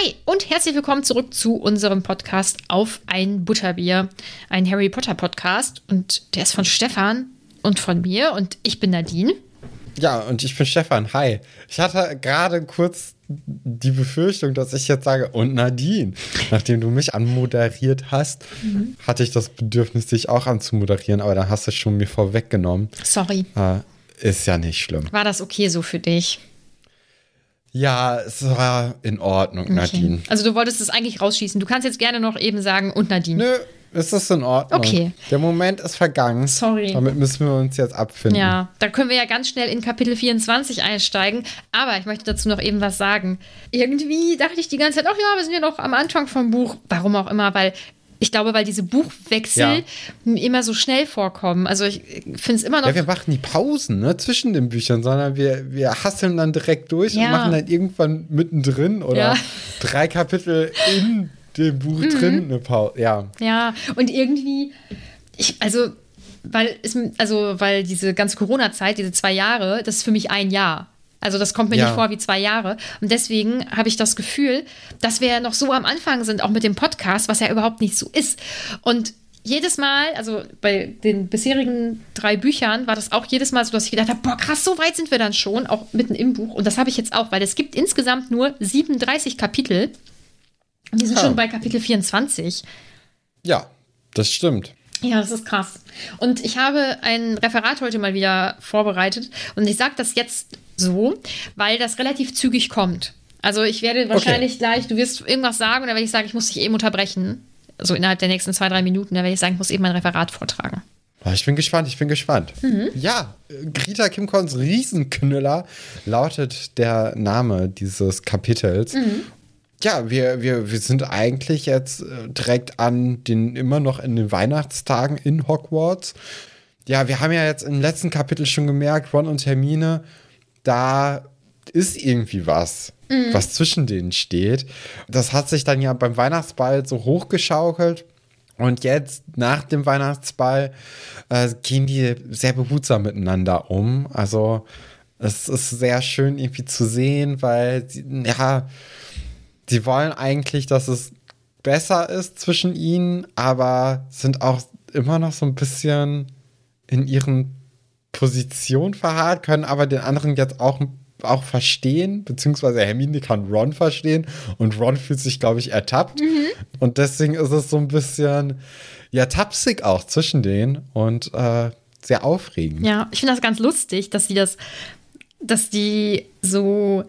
Hi und herzlich willkommen zurück zu unserem Podcast auf ein Butterbier, ein Harry Potter Podcast und der ist von Stefan und von mir und ich bin Nadine. Ja, und ich bin Stefan. Hi. Ich hatte gerade kurz die Befürchtung, dass ich jetzt sage, und Nadine, nachdem du mich anmoderiert hast, mhm. hatte ich das Bedürfnis, dich auch anzumoderieren, aber dann hast du es schon mir vorweggenommen. Sorry. Äh, ist ja nicht schlimm. War das okay so für dich? Ja, es war in Ordnung, okay. Nadine. Also du wolltest es eigentlich rausschießen. Du kannst jetzt gerne noch eben sagen, und Nadine. Nö, es ist in Ordnung. Okay. Der Moment ist vergangen. Sorry. Damit müssen wir uns jetzt abfinden. Ja, da können wir ja ganz schnell in Kapitel 24 einsteigen. Aber ich möchte dazu noch eben was sagen. Irgendwie dachte ich die ganze Zeit, ach ja, wir sind ja noch am Anfang vom Buch. Warum auch immer, weil ich glaube, weil diese Buchwechsel ja. immer so schnell vorkommen. Also ich finde es immer noch. Ja, wir machen die Pausen ne, zwischen den Büchern, sondern wir, wir hasseln dann direkt durch ja. und machen dann irgendwann mittendrin oder ja. drei Kapitel in dem Buch mhm. drin eine Pause. Ja. Ja, und irgendwie, ich, also, weil es, also, weil diese ganze Corona-Zeit, diese zwei Jahre, das ist für mich ein Jahr. Also das kommt mir ja. nicht vor wie zwei Jahre. Und deswegen habe ich das Gefühl, dass wir ja noch so am Anfang sind, auch mit dem Podcast, was ja überhaupt nicht so ist. Und jedes Mal, also bei den bisherigen drei Büchern war das auch jedes Mal so, dass ich gedacht habe, boah, krass, so weit sind wir dann schon, auch mitten im Buch. Und das habe ich jetzt auch, weil es gibt insgesamt nur 37 Kapitel. Wir sind oh. schon bei Kapitel 24. Ja, das stimmt. Ja, das ist krass. Und ich habe ein Referat heute mal wieder vorbereitet und ich sage das jetzt so, weil das relativ zügig kommt. Also ich werde wahrscheinlich okay. gleich, du wirst irgendwas sagen und dann werde ich sagen, ich muss dich eben unterbrechen. So innerhalb der nächsten zwei, drei Minuten, dann werde ich sagen, ich muss eben mein Referat vortragen. Ich bin gespannt, ich bin gespannt. Mhm. Ja, Greta Kimcons Riesenknüller lautet der Name dieses Kapitels. Mhm. Ja, wir, wir, wir sind eigentlich jetzt äh, direkt an den immer noch in den Weihnachtstagen in Hogwarts. Ja, wir haben ja jetzt im letzten Kapitel schon gemerkt, Ron und Hermine da ist irgendwie was, mhm. was zwischen denen steht. Das hat sich dann ja beim Weihnachtsball so hochgeschaukelt. Und jetzt, nach dem Weihnachtsball, äh, gehen die sehr behutsam miteinander um. Also, es ist sehr schön irgendwie zu sehen, weil, ja, sie wollen eigentlich, dass es besser ist zwischen ihnen, aber sind auch immer noch so ein bisschen in ihren Position verharrt, können aber den anderen jetzt auch, auch verstehen, beziehungsweise Hermine kann Ron verstehen und Ron fühlt sich, glaube ich, ertappt. Mhm. Und deswegen ist es so ein bisschen, ja, tapsig auch zwischen denen und äh, sehr aufregend. Ja, ich finde das ganz lustig, dass die das, dass die so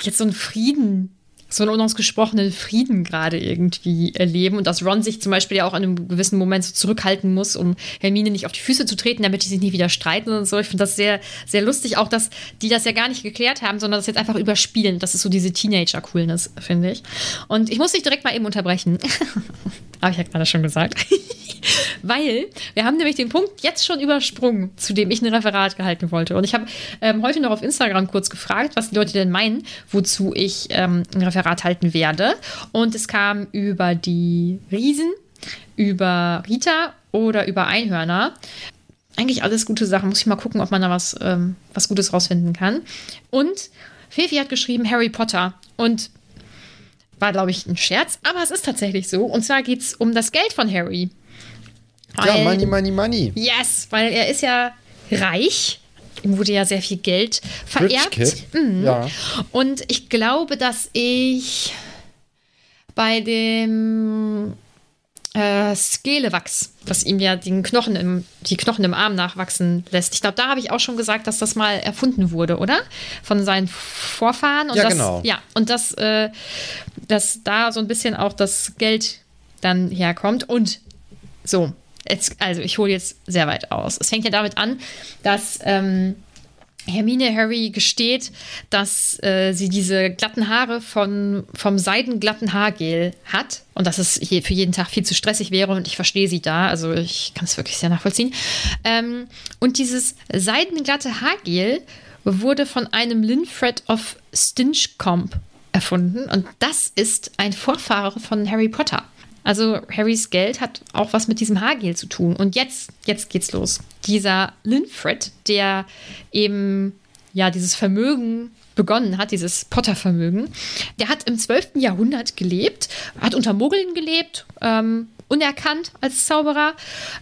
jetzt so einen Frieden so einen unausgesprochenen Frieden gerade irgendwie erleben und dass Ron sich zum Beispiel ja auch an einem gewissen Moment so zurückhalten muss, um Hermine nicht auf die Füße zu treten, damit die sich nicht wieder streiten und so. Ich finde das sehr, sehr lustig, auch dass die das ja gar nicht geklärt haben, sondern das jetzt einfach überspielen. Das ist so diese Teenager-Coolness, finde ich. Und ich muss dich direkt mal eben unterbrechen. Habe ich ja gerade schon gesagt. Weil wir haben nämlich den Punkt jetzt schon übersprungen, zu dem ich ein Referat gehalten wollte. Und ich habe ähm, heute noch auf Instagram kurz gefragt, was die Leute denn meinen, wozu ich ähm, ein Referat halten werde. Und es kam über die Riesen, über Rita oder über Einhörner. Eigentlich alles gute Sachen. Muss ich mal gucken, ob man da was, ähm, was Gutes rausfinden kann. Und Fefi hat geschrieben Harry Potter. Und war, glaube ich, ein Scherz, aber es ist tatsächlich so. Und zwar geht es um das Geld von Harry. Weil, ja, Money, Money, Money. Yes, weil er ist ja reich. Ihm wurde ja sehr viel Geld vererbt. Mhm. Ja. Und ich glaube, dass ich bei dem äh, Skelewachs, was ihm ja den Knochen im, die Knochen im Arm nachwachsen lässt. Ich glaube, da habe ich auch schon gesagt, dass das mal erfunden wurde, oder? Von seinen Vorfahren. Und ja, das, genau. Ja, und dass, äh, dass da so ein bisschen auch das Geld dann herkommt. Und so, jetzt, also ich hole jetzt sehr weit aus. Es fängt ja damit an, dass ähm, Hermine Harry gesteht, dass äh, sie diese glatten Haare von, vom seidenglatten Haargel hat und dass es hier für jeden Tag viel zu stressig wäre und ich verstehe sie da, also ich kann es wirklich sehr nachvollziehen. Ähm, und dieses seidenglatte Haargel wurde von einem Linfred of Stinchcombe erfunden und das ist ein Vorfahre von Harry Potter. Also Harrys Geld hat auch was mit diesem Haargel zu tun. Und jetzt, jetzt geht's los. Dieser Linfred, der eben ja dieses Vermögen begonnen hat, dieses Potter-Vermögen. Der hat im 12. Jahrhundert gelebt, hat unter Muggeln gelebt, ähm, unerkannt als Zauberer,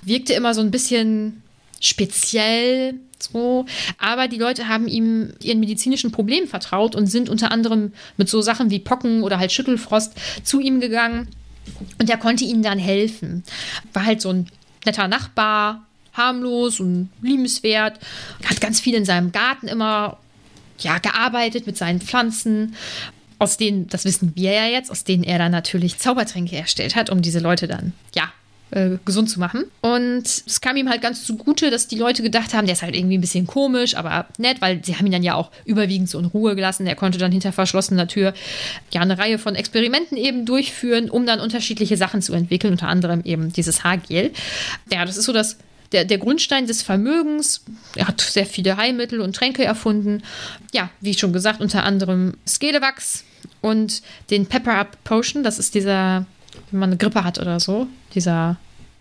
wirkte immer so ein bisschen speziell, so. Aber die Leute haben ihm ihren medizinischen Problemen vertraut und sind unter anderem mit so Sachen wie Pocken oder halt Schüttelfrost zu ihm gegangen. Und er konnte ihnen dann helfen. War halt so ein netter Nachbar, harmlos und liebenswert. Hat ganz viel in seinem Garten immer ja, gearbeitet mit seinen Pflanzen, aus denen, das wissen wir ja jetzt, aus denen er dann natürlich Zaubertränke erstellt hat, um diese Leute dann, ja, äh, gesund zu machen. Und es kam ihm halt ganz zugute, dass die Leute gedacht haben, der ist halt irgendwie ein bisschen komisch, aber nett, weil sie haben ihn dann ja auch überwiegend so in Ruhe gelassen. Er konnte dann hinter verschlossener Tür ja eine Reihe von Experimenten eben durchführen, um dann unterschiedliche Sachen zu entwickeln, unter anderem eben dieses Haargel. Ja, das ist so das der, der Grundstein des Vermögens. Er hat sehr viele Heilmittel und Tränke erfunden. Ja, wie schon gesagt, unter anderem Skelewachs und den Pepper-Up Potion. Das ist dieser, wenn man eine Grippe hat oder so, dieser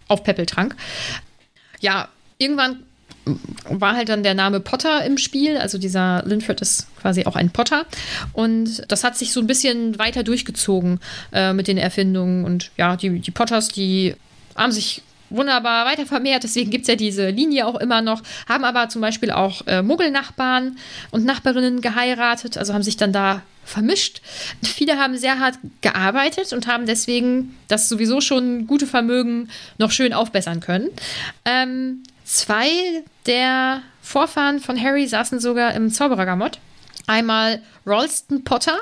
Aufpäppeltrank. Ja, irgendwann war halt dann der Name Potter im Spiel. Also dieser Linford ist quasi auch ein Potter. Und das hat sich so ein bisschen weiter durchgezogen äh, mit den Erfindungen. Und ja, die, die Potters, die haben sich wunderbar weiter vermehrt. Deswegen gibt es ja diese Linie auch immer noch. Haben aber zum Beispiel auch äh, Muggelnachbarn und Nachbarinnen geheiratet, also haben sich dann da vermischt. Viele haben sehr hart gearbeitet und haben deswegen das sowieso schon gute Vermögen noch schön aufbessern können. Ähm, zwei der Vorfahren von Harry saßen sogar im Zauberergamott. Einmal Ralston Potter,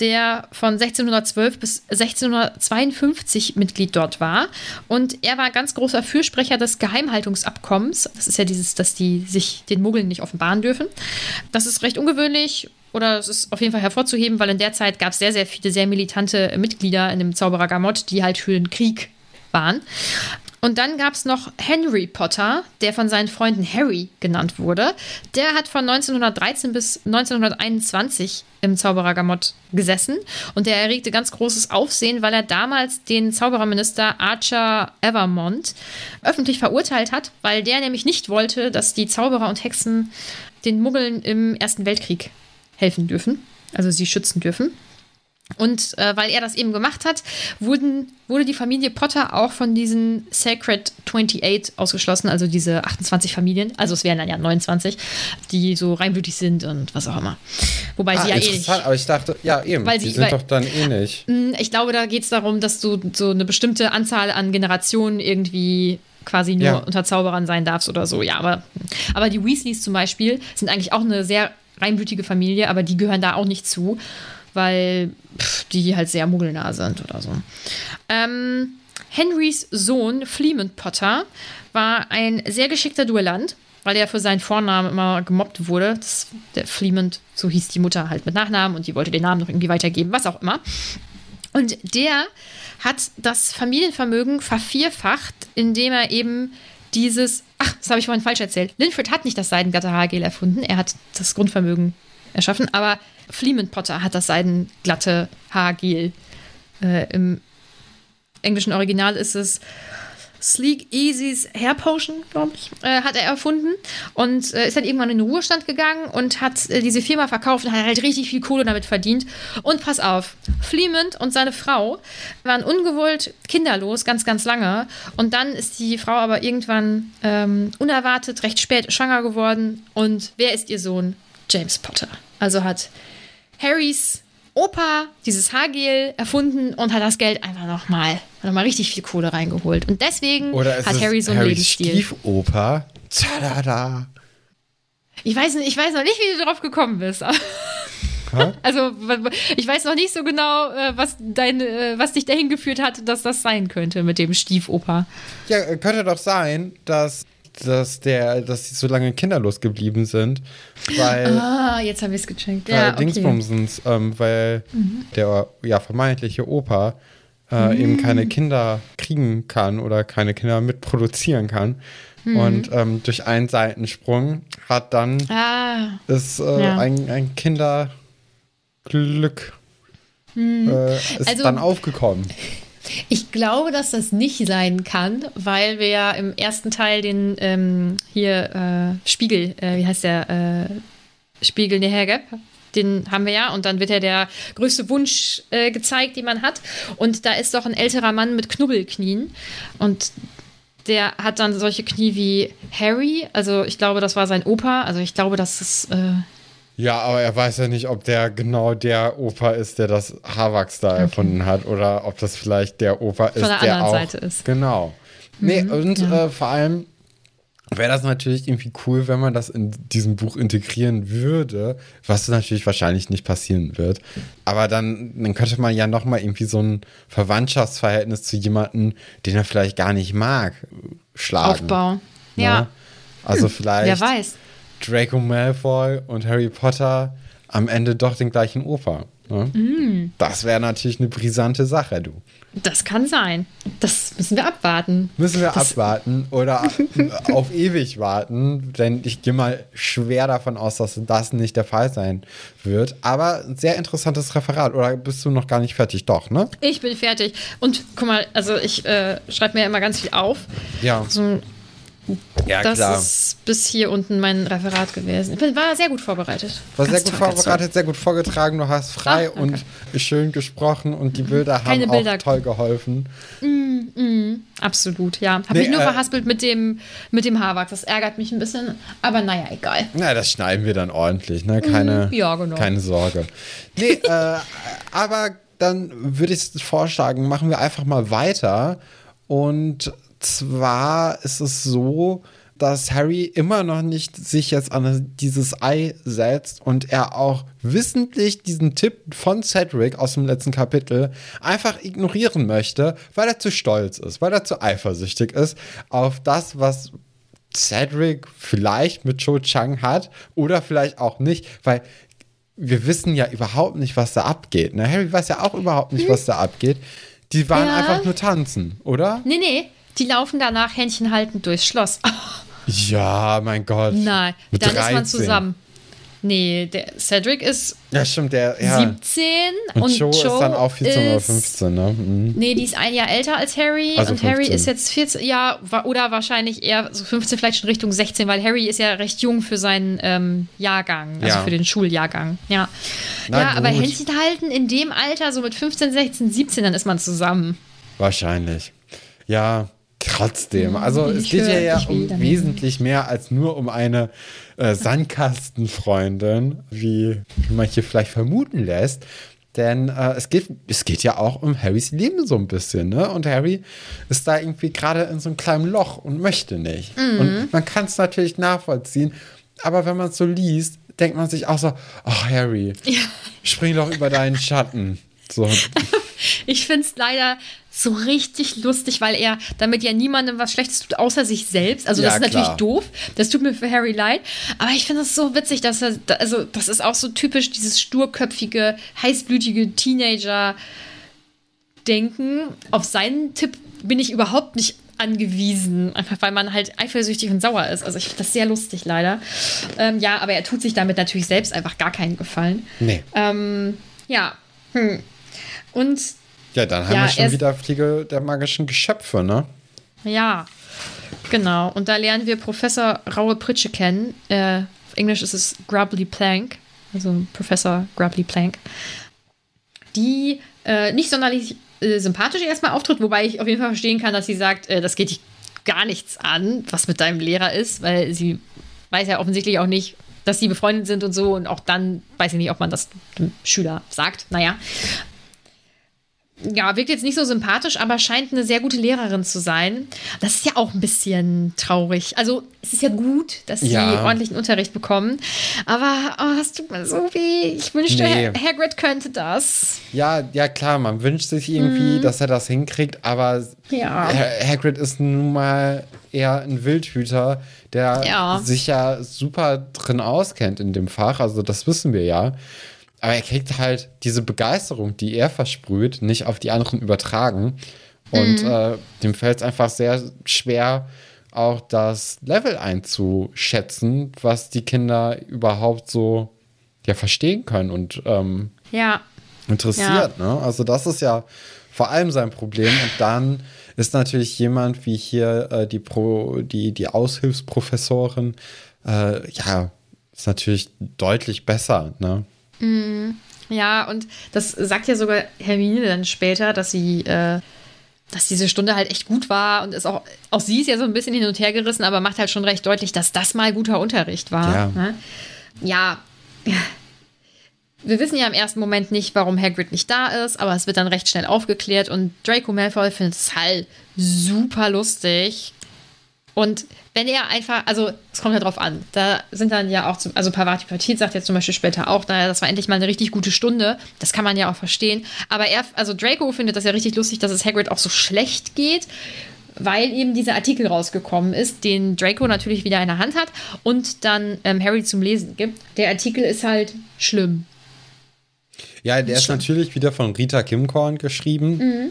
der von 1612 bis 1652 Mitglied dort war. Und er war ganz großer Fürsprecher des Geheimhaltungsabkommens. Das ist ja dieses, dass die sich den Muggeln nicht offenbaren dürfen. Das ist recht ungewöhnlich oder es ist auf jeden Fall hervorzuheben, weil in der Zeit gab es sehr, sehr viele sehr militante Mitglieder in dem Zauberer Gamot, die halt für den Krieg waren. Und dann gab es noch Henry Potter, der von seinen Freunden Harry genannt wurde. Der hat von 1913 bis 1921 im Zauberergamott gesessen und der erregte ganz großes Aufsehen, weil er damals den Zaubererminister Archer Evermont öffentlich verurteilt hat, weil der nämlich nicht wollte, dass die Zauberer und Hexen den Muggeln im Ersten Weltkrieg helfen dürfen, also sie schützen dürfen. Und äh, weil er das eben gemacht hat, wurden, wurde die Familie Potter auch von diesen Sacred 28 ausgeschlossen, also diese 28 Familien, also es wären dann ja 29, die so reinblütig sind und was auch immer. Wobei ah, sie ja eh nicht. Aber ich dachte, ja, eben, weil die sind weil, doch dann eh nicht. Hm, ich glaube, da geht es darum, dass du so eine bestimmte Anzahl an Generationen irgendwie quasi nur ja. unter Zauberern sein darfst oder so. Ja, aber, aber die Weasleys zum Beispiel sind eigentlich auch eine sehr reinblütige Familie, aber die gehören da auch nicht zu weil pff, die halt sehr muggelnah sind oder so. Ähm, Henrys Sohn Fleemont Potter war ein sehr geschickter Duellant, weil er für seinen Vornamen immer gemobbt wurde. Das, der Fleemont, so hieß die Mutter halt mit Nachnamen und die wollte den Namen noch irgendwie weitergeben, was auch immer. Und der hat das Familienvermögen vervierfacht, indem er eben dieses, ach, das habe ich vorhin falsch erzählt. Linford hat nicht das Seidengatter-Haargel erfunden, er hat das Grundvermögen erschaffen, aber Fleeman Potter hat das seidenglatte Haargel. Äh, Im englischen Original ist es Sleek Easy's Hair Potion, glaube ich, äh, hat er erfunden und äh, ist dann irgendwann in den Ruhestand gegangen und hat äh, diese Firma verkauft und hat halt richtig viel Kohle damit verdient. Und pass auf, Fleemont und seine Frau waren ungewollt kinderlos, ganz, ganz lange. Und dann ist die Frau aber irgendwann ähm, unerwartet, recht spät schwanger geworden. Und wer ist ihr Sohn? James Potter. Also hat Harrys Opa dieses Haargel erfunden und hat das Geld einfach nochmal noch mal richtig viel Kohle reingeholt. Und deswegen hat Harry so einen Harrys Lebensstil. Stiefoper. Tada. Ich weiß, ich weiß noch nicht, wie du drauf gekommen bist. Also, ich weiß noch nicht so genau, äh, was, dein, äh, was dich dahin geführt hat, dass das sein könnte mit dem Stiefoper. Ja, könnte doch sein, dass dass der, dass sie so lange kinderlos geblieben sind, weil ah, jetzt habe ich es gecheckt. Ja, okay. Dingsbumsens, ähm, weil mhm. der ja vermeintliche Opa äh, mhm. eben keine Kinder kriegen kann oder keine Kinder mitproduzieren kann. Mhm. Und ähm, durch einen Seitensprung hat dann ah. ist äh, ja. ein, ein Kinderglück mhm. äh, ist also, dann aufgekommen. Ich glaube, dass das nicht sein kann, weil wir ja im ersten Teil den ähm, hier äh, Spiegel, äh, wie heißt der? Äh, Spiegel Nehergeb den haben wir ja. Und dann wird ja der größte Wunsch äh, gezeigt, den man hat. Und da ist doch ein älterer Mann mit Knubbelknien. Und der hat dann solche Knie wie Harry. Also ich glaube, das war sein Opa. Also ich glaube, das ist. Äh ja, aber er weiß ja nicht, ob der genau der Opa ist, der das Haarwachs da okay. erfunden hat. Oder ob das vielleicht der Opa ist, Von der, der anderen auch, Seite ist. Genau. Nee, Mhm, und ja. äh, vor allem wäre das natürlich irgendwie cool, wenn man das in diesem Buch integrieren würde, was natürlich wahrscheinlich nicht passieren wird. Aber dann, dann könnte man ja noch mal irgendwie so ein Verwandtschaftsverhältnis zu jemandem, den er vielleicht gar nicht mag, schlagen. Aufbau. ne? Ja, Also vielleicht wer weiß. Draco Malfoy und Harry Potter am Ende doch den gleichen Opa. Ne? Mhm. Das wäre natürlich eine brisante Sache, du. Das kann sein. Das müssen wir abwarten. Müssen wir Das- abwarten oder auf ewig warten, denn ich gehe mal schwer davon aus, dass das nicht der Fall sein wird. Aber ein sehr interessantes Referat. Oder bist du noch gar nicht fertig? Doch, ne? Ich bin fertig. Und guck mal, also ich äh, schreibe mir immer ganz viel auf. Ja. So, Ja, das klar. ist bis hier unten mein Referat gewesen. Ich bin, war sehr gut vorbereitet. War sehr gut vorbereitet, sehr gut vorgetragen. Du hast frei Ah, und schön gesprochen und die Bilder Keine haben Bilder. auch toll geholfen. toll. Absolut, ja. Hab Nee, mich nur äh, verhaspelt mit dem, mit dem Haarwachs. Das ärgert mich ein bisschen. Aber naja, egal. Na, das schneiden wir dann ordentlich, ne? Keine, Mhm, ja, genau. keine Sorge. Nee, äh, aber dann würde ich vorschlagen, machen wir einfach mal weiter. Und zwar ist es so, dass Harry immer noch nicht sich jetzt an dieses Ei setzt und er auch wissentlich diesen Tipp von Cedric aus dem letzten Kapitel einfach ignorieren möchte, weil er zu stolz ist, weil er zu eifersüchtig ist auf das, was Cedric vielleicht mit Cho Chang hat oder vielleicht auch nicht, weil wir wissen ja überhaupt nicht, was da abgeht. Ne? Harry weiß ja auch überhaupt nicht, was da abgeht. Die waren Ja. einfach nur tanzen, oder? Nee, nee. Die laufen danach Händchen haltend durchs Schloss. Ja, mein Gott. Nein, Mit dann ist man 13. zusammen. Nee, der Cedric ist Ja, stimmt, der, ja. 17 und, und, Joe, ist dann auch 14 oder ist- 15, ne? Mhm. Nee, die ist ein Jahr älter als Harry Also und Harry 15. ist jetzt 14, ja, oder wahrscheinlich eher so 15, vielleicht schon Richtung 16, weil Harry ist ja recht jung für seinen ähm, Jahrgang, also Ja. für den Schuljahrgang. Ja, Na ja aber gut. Händchen halten in dem Alter, so mit 15, 16, 17, dann ist man zusammen. Wahrscheinlich. Ja, trotzdem. Also ich es geht ja, ja um wesentlich mehr als nur um eine äh, Sandkastenfreundin, wie man hier vielleicht vermuten lässt. Denn äh, es, geht, es geht ja auch um Harrys Leben so ein bisschen, ne? Und Harry ist da irgendwie gerade in so einem kleinen Loch und möchte nicht. Mhm. Und man kann es natürlich nachvollziehen, aber wenn man es so liest, denkt man sich auch so, ach Harry, spring doch über deinen Schatten. So. Ich finde es leider so richtig lustig, weil er damit ja niemandem was Schlechtes tut, außer sich selbst. Also, Ja, das ist klar. natürlich doof. Das tut mir für Harry leid. Aber ich finde es so witzig, dass er, also, das ist auch so typisch dieses sturköpfige, heißblütige Teenager-Denken. Auf seinen Tipp bin ich überhaupt nicht angewiesen, einfach weil man halt eifersüchtig und sauer ist. Also ich finde das sehr lustig leider. Ähm, ja, aber er tut sich damit natürlich selbst einfach gar keinen Gefallen. Nee. Ähm, ja. Hm. Und Ja, dann haben Ja, wir schon wieder Fliege der magischen Geschöpfe, ne? Ja, genau. Und da lernen wir Professor Raue Pritsche kennen. Äh, auf Englisch ist es Grubbly Plank, also Professor Grubbly Plank, die äh, nicht sonderlich äh, sympathisch erstmal auftritt, wobei ich auf jeden Fall verstehen kann, dass sie sagt, äh, das geht dich gar nichts an, was mit deinem Lehrer ist, weil sie weiß ja offensichtlich auch nicht, dass sie befreundet sind und so und auch dann weiß ich nicht, ob man das dem Schüler sagt. Naja, ja, wirkt jetzt nicht so sympathisch, aber scheint eine sehr gute Lehrerin zu sein. Das ist ja auch ein bisschen traurig. Also, es ist ja gut, dass sie Ja. ordentlichen Unterricht bekommen. Aber oh, es tut mir so weh. Ich wünschte, Nee. Ha- Hagrid könnte das. Ja, ja klar, man wünscht sich irgendwie, dass er das hinkriegt, aber Mhm. Ja. Ha- Hagrid ist nun mal eher ein Wildhüter, der Ja. sich ja super drin auskennt in dem Fach, also das wissen wir ja. Aber er kriegt halt diese Begeisterung, die er versprüht, nicht auf die anderen übertragen. Und Mhm. äh, dem fällt es einfach sehr schwer, auch das Level einzuschätzen, was die Kinder überhaupt so ja, verstehen können und ähm, Ja. interessiert. Ne? Also das ist ja vor allem sein Problem. Und dann ist natürlich jemand wie hier äh, die, Pro, die, die Aushilfsprofessorin, äh, ja, ist natürlich deutlich besser. Ne? Ja, und das sagt ja sogar Hermine dann später, dass sie, äh, dass diese Stunde halt echt gut war und ist auch, auch sie ist ja so ein bisschen hin und her gerissen, aber macht halt schon recht deutlich, dass das mal guter Unterricht war. Ja. Ne? Ja. Wir wissen ja im ersten Moment nicht, warum Hagrid nicht da ist, aber es wird dann recht schnell aufgeklärt und Draco Malfoy findet es halt super lustig. Und wenn er einfach, also es kommt ja drauf an, da sind dann ja auch, zum, also Pavati Petit sagt jetzt zum Beispiel später auch, naja, das war endlich mal eine richtig gute Stunde, das kann man ja auch verstehen, aber er, also Draco findet das ja richtig lustig, dass es Hagrid auch so schlecht geht, weil eben dieser Artikel rausgekommen ist, den Draco natürlich wieder in der Hand hat und dann ähm, Harry zum Lesen gibt. Der Artikel ist halt schlimm. Ja, der ist natürlich wieder von Rita Kimkorn geschrieben. Mhm.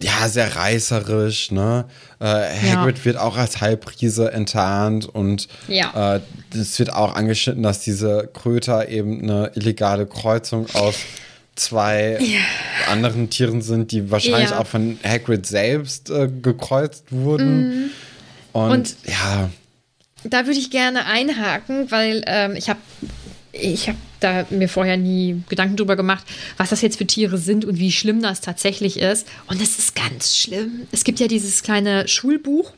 Ja, sehr reißerisch, ne? Äh, Hagrid Ja. wird auch als Halbriese enttarnt und Ja. äh, es wird auch angeschnitten, dass diese Kröter eben eine illegale Kreuzung aus zwei anderen Tieren sind, die wahrscheinlich Ja. auch von Hagrid selbst äh, gekreuzt wurden. Und, Mhm. Und- ja, Da würde ich gerne einhaken, weil ähm, ich habe ich hab da mir vorher nie Gedanken drüber gemacht, was das jetzt für Tiere sind und wie schlimm das tatsächlich ist. Und es ist ganz schlimm. Es gibt ja dieses kleine Schulbuch,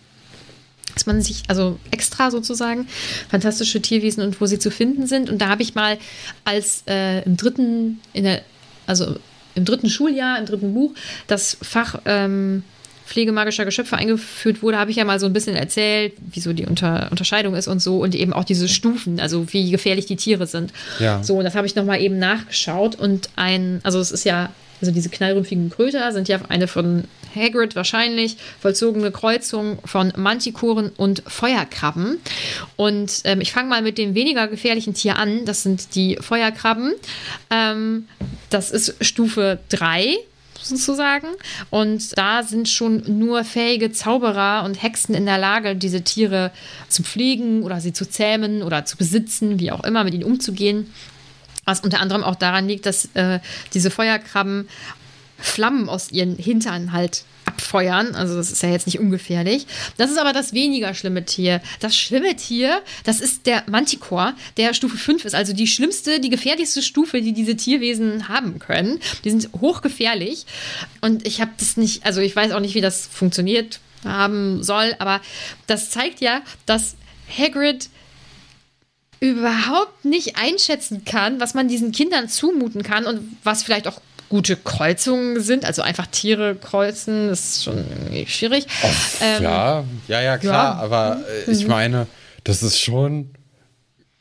dass man sich, also extra sozusagen, fantastische Tierwesen und wo sie zu finden sind. Und da habe ich mal als äh, im dritten, in der, also im dritten Schuljahr, im dritten Buch, das Fach ähm, Pflege magischer Geschöpfe eingeführt wurde, habe ich ja mal so ein bisschen erzählt, wieso die Unter Unterscheidung ist und so und eben auch diese Stufen, also wie gefährlich die Tiere sind. Ja. So, und das habe ich nochmal eben nachgeschaut und ein, also es ist ja, also diese knallrümpfigen Kröter sind ja eine von Hagrid wahrscheinlich vollzogene Kreuzung von Mantikoren und Feuerkrabben. Und ähm, ich fange mal mit dem weniger gefährlichen Tier an. Das sind die Feuerkrabben. Ähm, das ist Stufe 3 sozusagen. Und da sind schon nur fähige Zauberer und Hexen in der Lage, diese Tiere zu pflegen oder sie zu zähmen oder zu besitzen, wie auch immer, mit ihnen umzugehen. Was unter anderem auch daran liegt, dass äh, diese Feuerkrabben Flammen aus ihren Hintern halt abfeuern. Also das ist ja jetzt nicht ungefährlich. Das ist aber das weniger schlimme Tier. Das schlimme Tier, das ist der Manticore, der Stufe 5 ist. Also die schlimmste, die gefährlichste Stufe, die diese Tierwesen haben können. Die sind hochgefährlich. Und ich habe das nicht, also ich weiß auch nicht, wie das funktioniert haben soll, aber das zeigt ja, dass Hagrid überhaupt nicht einschätzen kann, was man diesen Kindern zumuten kann und was vielleicht auch gute Kreuzungen sind. Also einfach Tiere kreuzen, das ist schon schwierig. Ähm, ja, ja, ja, klar, ja. Mhm. aber äh, ich meine, das ist schon.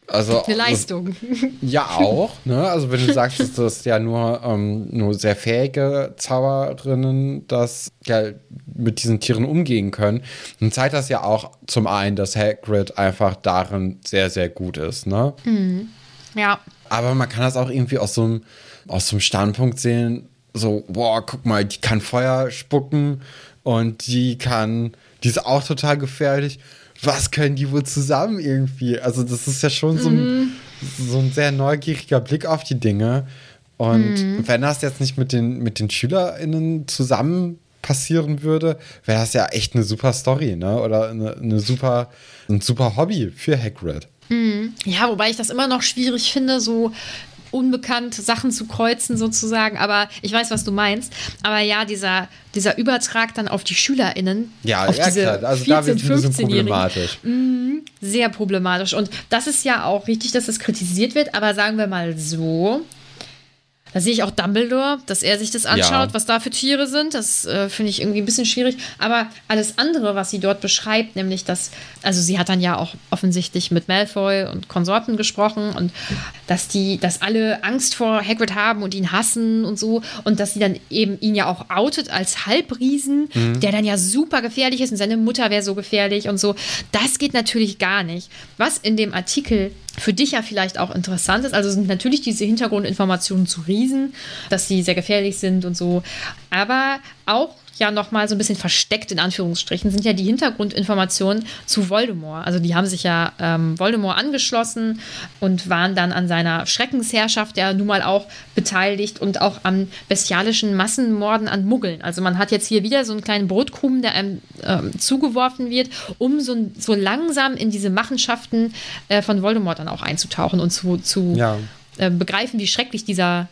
Also, Eine Leistung. Ja, auch. Ne? Also, wenn du sagst, dass das ja nur, ähm, nur sehr fähige Zauberinnen das ja, mit diesen Tieren umgehen können, dann zeigt das ja auch zum einen, dass Hagrid einfach darin sehr, sehr gut ist. Ne? Ja. Aber man kann das auch irgendwie aus so einem, aus einem Standpunkt sehen, so, boah, guck mal, die kann Feuer spucken und die kann, die ist auch total gefährlich. Was können die wohl zusammen irgendwie? Also, das ist ja schon so ein, so ein sehr neugieriger Blick auf die Dinge. Und wenn das jetzt nicht mit den, mit den SchülerInnen zusammen passieren würde, wäre das ja echt eine super Story, ne? Oder eine, eine super, ein super Hobby für Hagrid. Ja, wobei ich das immer noch schwierig finde, so unbekannt Sachen zu kreuzen sozusagen. Aber ich weiß, was du meinst. Aber ja, dieser, dieser Übertrag dann auf die SchülerInnen, Ja, auf ja diese klar. Also da 14-, wird es ein bisschen 15-Jährigen, problematisch. sehr problematisch. Und das ist ja auch richtig, dass das kritisiert wird. Aber sagen wir mal so, da sehe ich auch Dumbledore, dass er sich das anschaut, Ja. was da für Tiere sind. Das äh, finde ich irgendwie ein bisschen schwierig. Aber alles andere, was sie dort beschreibt, nämlich dass, also sie hat dann ja auch offensichtlich mit Malfoy und Konsorten gesprochen und dass die, dass alle Angst vor Hagrid haben und ihn hassen und so und dass sie dann eben ihn ja auch outet als Halbriesen, der dann ja super gefährlich ist und seine Mutter wäre so gefährlich und so. Das geht natürlich gar nicht. Was in dem Artikel für dich ja vielleicht auch interessant ist. Also sind natürlich diese Hintergrundinformationen zu Riesen, dass sie sehr gefährlich sind und so. Aber auch ja nochmal so ein bisschen versteckt in Anführungsstrichen sind ja die Hintergrundinformationen zu Voldemort. Also die haben sich ja ähm, Voldemort angeschlossen und waren dann an seiner Schreckensherrschaft ja nun mal auch beteiligt und auch an bestialischen Massenmorden an Muggeln. Also man hat jetzt hier wieder so einen kleinen Brotkrumen, der einem ähm, zugeworfen wird, um so, so langsam in diese Machenschaften äh, von Voldemort dann auch einzutauchen und zu, zu Ja. äh, begreifen, wie schrecklich dieser,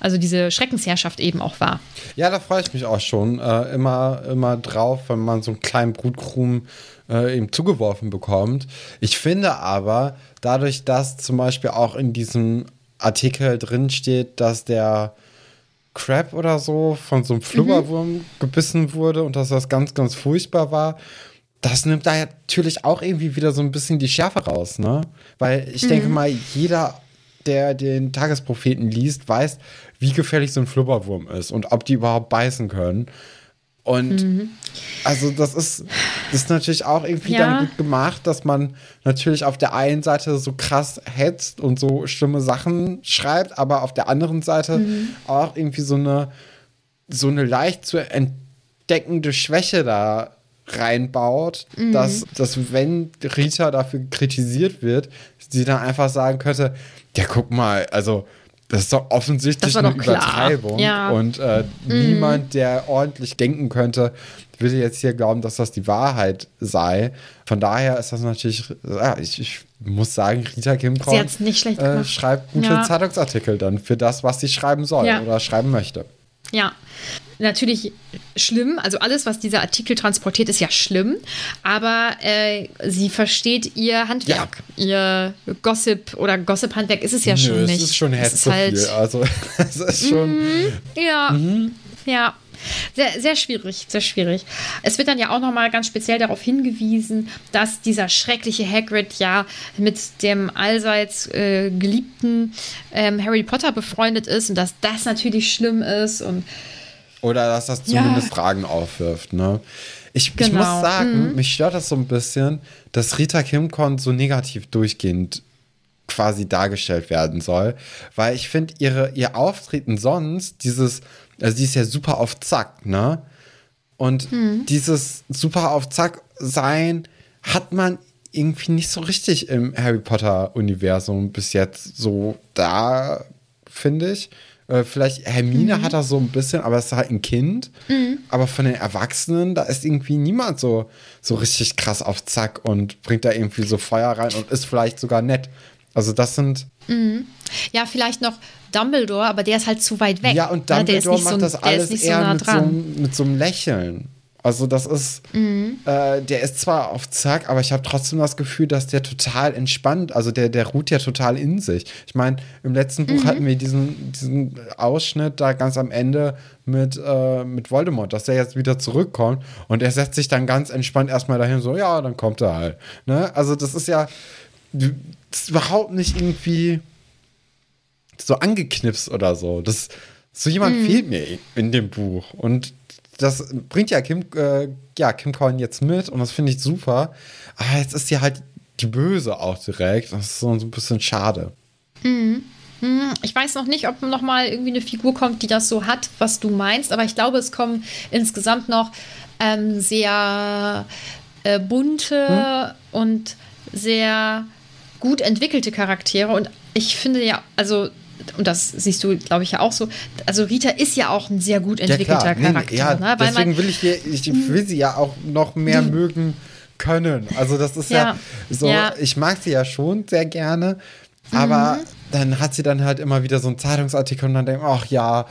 also diese Schreckensherrschaft eben auch war. Ja, da freue ich mich auch schon äh, immer, immer drauf, wenn man so einen kleinen Brutkrumen äh, ihm zugeworfen bekommt. Ich finde aber, dadurch, dass zum Beispiel auch in diesem Artikel drin steht, dass der Crab oder so von so einem Flubberwurm mhm. gebissen wurde und dass das ganz, ganz furchtbar war. Das nimmt da natürlich auch irgendwie wieder so ein bisschen die Schärfe raus, ne? Weil ich mhm. denke mal, jeder, der den Tagespropheten liest, weiß, wie gefährlich so ein Flubberwurm ist und ob die überhaupt beißen können. Und mhm. also das ist, das ist natürlich auch irgendwie ja. dann gut gemacht, dass man natürlich auf der einen Seite so krass hetzt und so schlimme Sachen schreibt, aber auf der anderen Seite mhm. auch irgendwie so eine, so eine leicht zu entdeckende Schwäche da reinbaut, mhm. dass, dass wenn Rita dafür kritisiert wird, sie dann einfach sagen könnte, ja guck mal, also das ist doch offensichtlich eine Übertreibung. Ja. Und äh, mm. niemand, der ordentlich denken könnte, würde jetzt hier glauben, dass das die Wahrheit sei. Von daher ist das natürlich, ja, ich, ich muss sagen, Rita Kim Korn äh, schreibt gute ja. Zeitungsartikel dann für das, was sie schreiben soll ja. oder schreiben möchte. Ja, natürlich schlimm. Also alles, was dieser Artikel transportiert, ist ja schlimm. Aber äh, sie versteht ihr Handwerk, ja. ihr Gossip oder Gossip-Handwerk ist es ja Nö, schon nicht. Es ist schon es ist halt viel. Also es ist schon. Mhm, ja, mhm. ja. Sehr, sehr schwierig, sehr schwierig. Es wird dann ja auch nochmal ganz speziell darauf hingewiesen, dass dieser schreckliche Hagrid ja mit dem allseits äh, geliebten ähm, Harry Potter befreundet ist und dass das natürlich schlimm ist und oder dass das zumindest ja. Fragen aufwirft, ne? Ich, genau. ich muss genau. sagen, mhm. mich stört das so ein bisschen, dass Rita Kimcon so negativ durchgehend quasi dargestellt werden soll, weil ich finde ihre ihr Auftreten sonst dieses also die ist ja super auf Zack, ne? Und mhm. dieses super auf Zack sein hat man irgendwie nicht so richtig im Harry Potter Universum bis jetzt so da, finde ich. Äh, vielleicht Hermine mhm. hat das so ein bisschen, aber es ist halt ein Kind. Mhm. Aber von den Erwachsenen, da ist irgendwie niemand so, so richtig krass auf Zack und bringt da irgendwie so Feuer rein und ist vielleicht sogar nett. Also das sind. Mhm. Ja, vielleicht noch Dumbledore, aber der ist halt zu weit weg. Ja, und? Dumbledore macht so, das alles eher so nah mit, so, mit so einem Lächeln. Also das ist, mhm. äh, der ist zwar auf Zack, aber ich habe trotzdem das Gefühl, dass der total entspannt, also der, der ruht ja total in sich. Ich meine, im letzten Buch mhm. hatten wir diesen, diesen Ausschnitt da ganz am Ende mit, äh, mit Voldemort, dass der jetzt wieder zurückkommt und er setzt sich dann ganz entspannt erstmal dahin, so, ja, dann kommt er halt. Ne? Also das ist ja das ist überhaupt nicht irgendwie so angeknipst oder so. Das, so jemand mhm. fehlt mir in dem Buch und das bringt ja Kim, äh, ja, Kim Cohen jetzt mit und das finde ich super. Aber jetzt ist sie halt die Böse auch direkt. Das ist so, ein bisschen schade. Mhm. Ich weiß noch nicht, ob noch mal irgendwie eine Figur kommt, die das so hat, was du meinst, aber ich glaube, es kommen insgesamt noch ähm, sehr äh, bunte hm? und sehr gut entwickelte Charaktere und ich finde ja, also und das siehst du, glaube ich, ja auch so. Also Rita ist ja auch ein sehr gut entwickelter ja, Charakter. Nee, ja, ne? deswegen will ich, hier, ich will sie ja auch noch mehr mögen können. Also das ist ja, ja so, ja. ich mag sie ja schon sehr gerne, aber mhm. dann hat sie dann halt immer wieder so einen Zeitungsartikel und dann denkt, ach ja,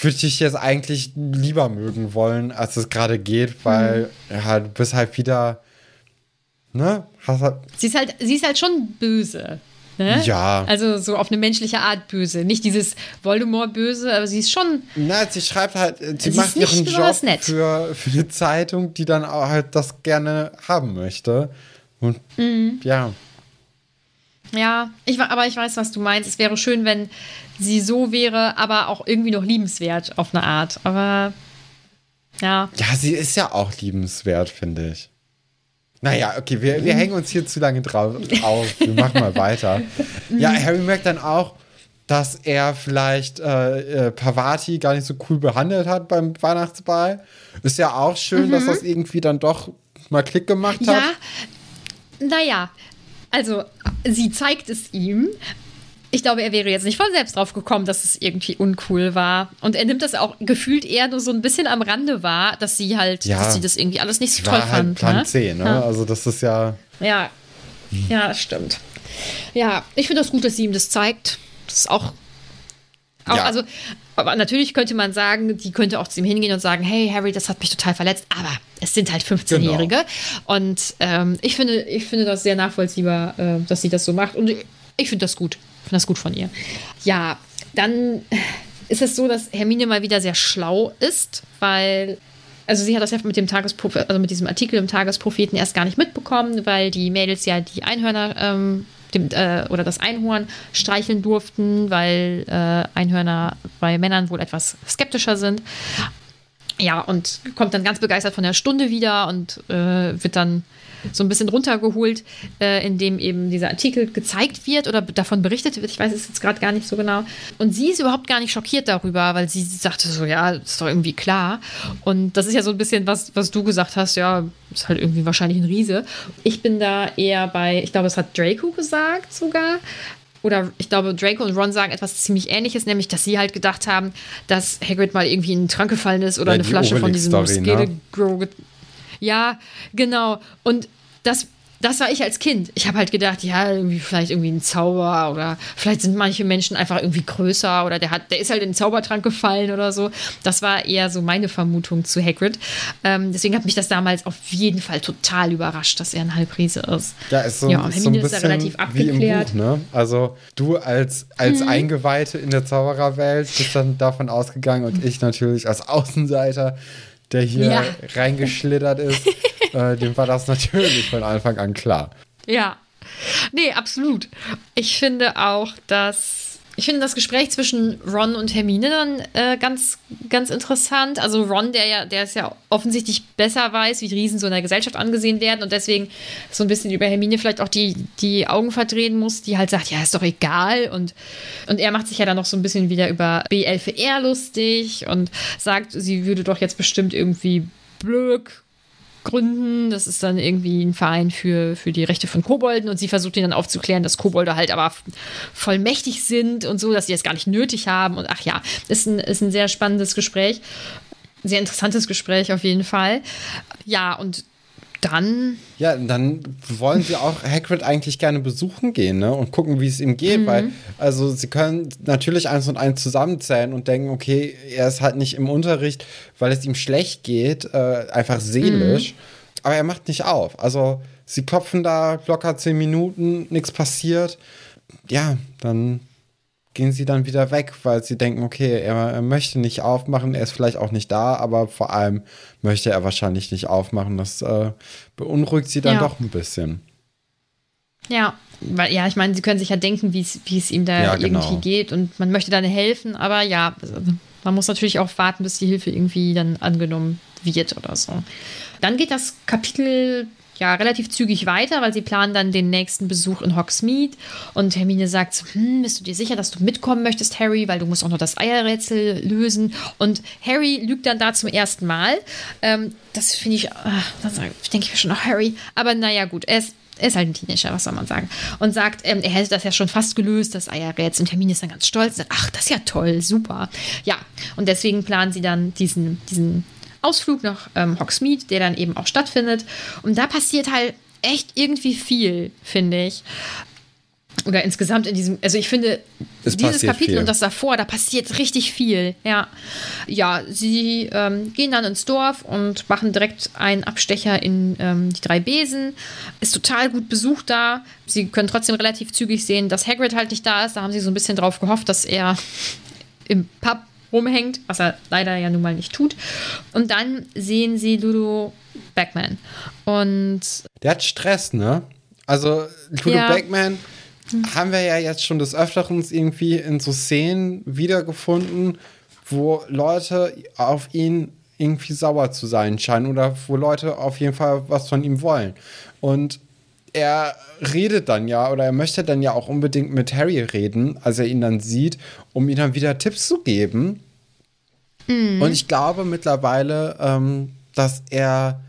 würde ich jetzt eigentlich lieber mögen wollen, als es gerade geht, weil mhm. ja, du bist halt wieder, ne? Halt sie ist halt, sie ist halt schon böse. Ne? Ja. Also so auf eine menschliche Art böse. Nicht dieses Voldemort-Böse, aber sie ist schon. Na, sie schreibt halt, sie, sie macht ihren Job für, für eine Zeitung, die dann auch halt das gerne haben möchte. Und mhm. ja. Ja, ich, aber ich weiß, was du meinst. Es wäre schön, wenn sie so wäre, aber auch irgendwie noch liebenswert auf eine Art. Aber ja. Ja, sie ist ja auch liebenswert, finde ich. Naja, okay, wir, wir hängen uns hier zu lange drauf auf. Wir machen mal weiter. Ja, Harry merkt dann auch, dass er vielleicht äh, äh, Pavati gar nicht so cool behandelt hat beim Weihnachtsball. Ist ja auch schön, mhm. dass das irgendwie dann doch mal Klick gemacht hat. Ja, naja, also sie zeigt es ihm, ich glaube, er wäre jetzt nicht von selbst drauf gekommen, dass es irgendwie uncool war. Und er nimmt das auch gefühlt eher nur so ein bisschen am Rande wahr, dass sie halt, ja, dass sie das irgendwie alles nicht so toll war halt fand. Plan ne? C, ne? Ja. Also das ist ja. Ja, ja, stimmt. Ja, ich finde das gut, dass sie ihm das zeigt. Das ist auch. auch Ja. Also, aber natürlich könnte man sagen, die könnte auch zu ihm hingehen und sagen, hey Harry, das hat mich total verletzt, aber es sind halt 15-Jährige. Genau. Und ähm, ich, finde, ich finde das sehr nachvollziehbar, äh, dass sie das so macht. Und ich finde das gut. Finde das gut von ihr. Ja, dann ist es so, dass Hermine mal wieder sehr schlau ist, weil also sie hat das ja mit dem Tagesprophet, also mit diesem Artikel im Tagespropheten erst gar nicht mitbekommen, weil die Mädels ja die Einhörner ähm, dem, äh, oder das Einhorn streicheln durften, weil äh, Einhörner bei Männern wohl etwas skeptischer sind. Ja, und kommt dann ganz begeistert von der Stunde wieder und äh, wird dann so ein bisschen runtergeholt, äh, indem eben dieser Artikel gezeigt wird oder davon berichtet wird. Ich weiß es jetzt gerade gar nicht so genau. Und sie ist überhaupt gar nicht schockiert darüber, weil sie sagte so, ja, ist doch irgendwie klar. Und das ist ja so ein bisschen was, was du gesagt hast, ja, ist halt irgendwie wahrscheinlich ein Riese. Ich bin da eher bei, ich glaube, es hat Draco gesagt sogar. Oder ich glaube, Draco und Ron sagen etwas ziemlich ähnliches, nämlich, dass sie halt gedacht haben, dass Hagrid mal irgendwie in den Trank gefallen ist oder Ja, eine Flasche von diesem Obelix-Story, ne? Ja, genau. Und das, das war ich als Kind. Ich habe halt gedacht, ja, irgendwie vielleicht irgendwie ein Zauber oder vielleicht sind manche Menschen einfach irgendwie größer oder der hat, der ist halt in den Zaubertrank gefallen oder so. Das war eher so meine Vermutung zu Hagrid. Ähm, deswegen hat mich das damals auf jeden Fall total überrascht, dass er ein Halbriese ist. Ja, ist so, Ja, ist so ein Hermine ist da bisschen relativ wie im abgeklärt. Mhm. Buch, ne? Also du als, als Eingeweihte in der Zaubererwelt bist dann davon ausgegangen und ich natürlich als Außenseiter, der hier Ja. reingeschlittert ist, äh, dem war das natürlich von Anfang an klar. Ja. Nee, absolut. Ich finde auch, dass. Ich finde das Gespräch zwischen Ron und Hermine dann äh, ganz, ganz interessant. Also Ron, der ja, der es ja offensichtlich besser weiß, wie Riesen so in der Gesellschaft angesehen werden und deswegen so ein bisschen über Hermine vielleicht auch die, die Augen verdrehen muss, die halt sagt, ja, ist doch egal. Und, und er macht sich ja dann noch so ein bisschen wieder über B11R lustig und sagt, sie würde doch jetzt bestimmt irgendwie Blöck gründen. Das ist dann irgendwie ein Verein für, für die Rechte von Kobolden und sie versucht ihn dann aufzuklären, dass Kobolde halt aber voll mächtig sind und so, dass sie das gar nicht nötig haben. Und ach ja, ist ein, ist ein sehr spannendes Gespräch. Sehr interessantes Gespräch auf jeden Fall. Ja, und dann Ja, dann wollen sie auch Hagrid eigentlich gerne besuchen gehen, ne? Und gucken, wie es ihm geht, weil, also sie können natürlich eins und eins zusammenzählen und denken, okay, er ist halt nicht im Unterricht, weil es ihm schlecht geht, äh, einfach seelisch. Aber er macht nicht auf. Also sie klopfen da locker zehn Minuten, nichts passiert. Ja, dann gehen sie dann wieder weg, weil sie denken, okay, er, er möchte nicht aufmachen, er ist vielleicht auch nicht da, aber vor allem möchte er wahrscheinlich nicht aufmachen. Das äh, beunruhigt sie dann Ja. doch ein bisschen. Ja, weil, ja, ich meine, sie können sich ja denken, wie es ihm da Ja, genau. irgendwie geht und man möchte dann helfen, aber ja, man muss natürlich auch warten, bis die Hilfe irgendwie dann angenommen wird oder so. Dann geht das Kapitel ja relativ zügig weiter, weil sie planen dann den nächsten Besuch in Hogsmeade und Hermine sagt, hm, bist du dir sicher, dass du mitkommen möchtest, Harry, weil du musst auch noch das Eierrätsel lösen und Harry lügt dann da zum ersten Mal. Ähm, das finde ich, ach, dann sag- denke ich mir schon noch Harry, aber naja gut, er ist er ist halt ein Teenager, was soll man sagen. Und sagt, ähm, er hätte das ja schon fast gelöst, das Eierrätsel. Und Hermine ist dann ganz stolz sagt, ach, das ist ja toll, super. Ja, und deswegen planen sie dann diesen, diesen Ausflug nach ähm, Hogsmeade, der dann eben auch stattfindet. Und da passiert halt echt irgendwie viel, finde ich. Oder insgesamt in diesem, also ich finde, Es dieses Kapitel viel. und das davor, da passiert richtig viel. Ja, ja sie ähm, gehen dann ins Dorf und machen direkt einen Abstecher in ähm, die drei Besen. Ist total gut besucht da. Sie können trotzdem relativ zügig sehen, dass Hagrid halt nicht da ist. Da haben sie so ein bisschen drauf gehofft, dass er im Pub rumhängt, was er leider ja nun mal nicht tut. Und dann sehen sie Ludo Backman. Und Der hat Stress, ne? Also, Ludo Ja. Backman haben wir ja jetzt schon des Öfteren irgendwie in so Szenen wiedergefunden, wo Leute auf ihn irgendwie sauer zu sein scheinen oder wo Leute auf jeden Fall was von ihm wollen. Und er redet dann ja oder er möchte dann ja auch unbedingt mit Harry reden, als er ihn dann sieht, um ihm dann wieder Tipps zu geben. Und ich glaube mittlerweile, ähm, dass er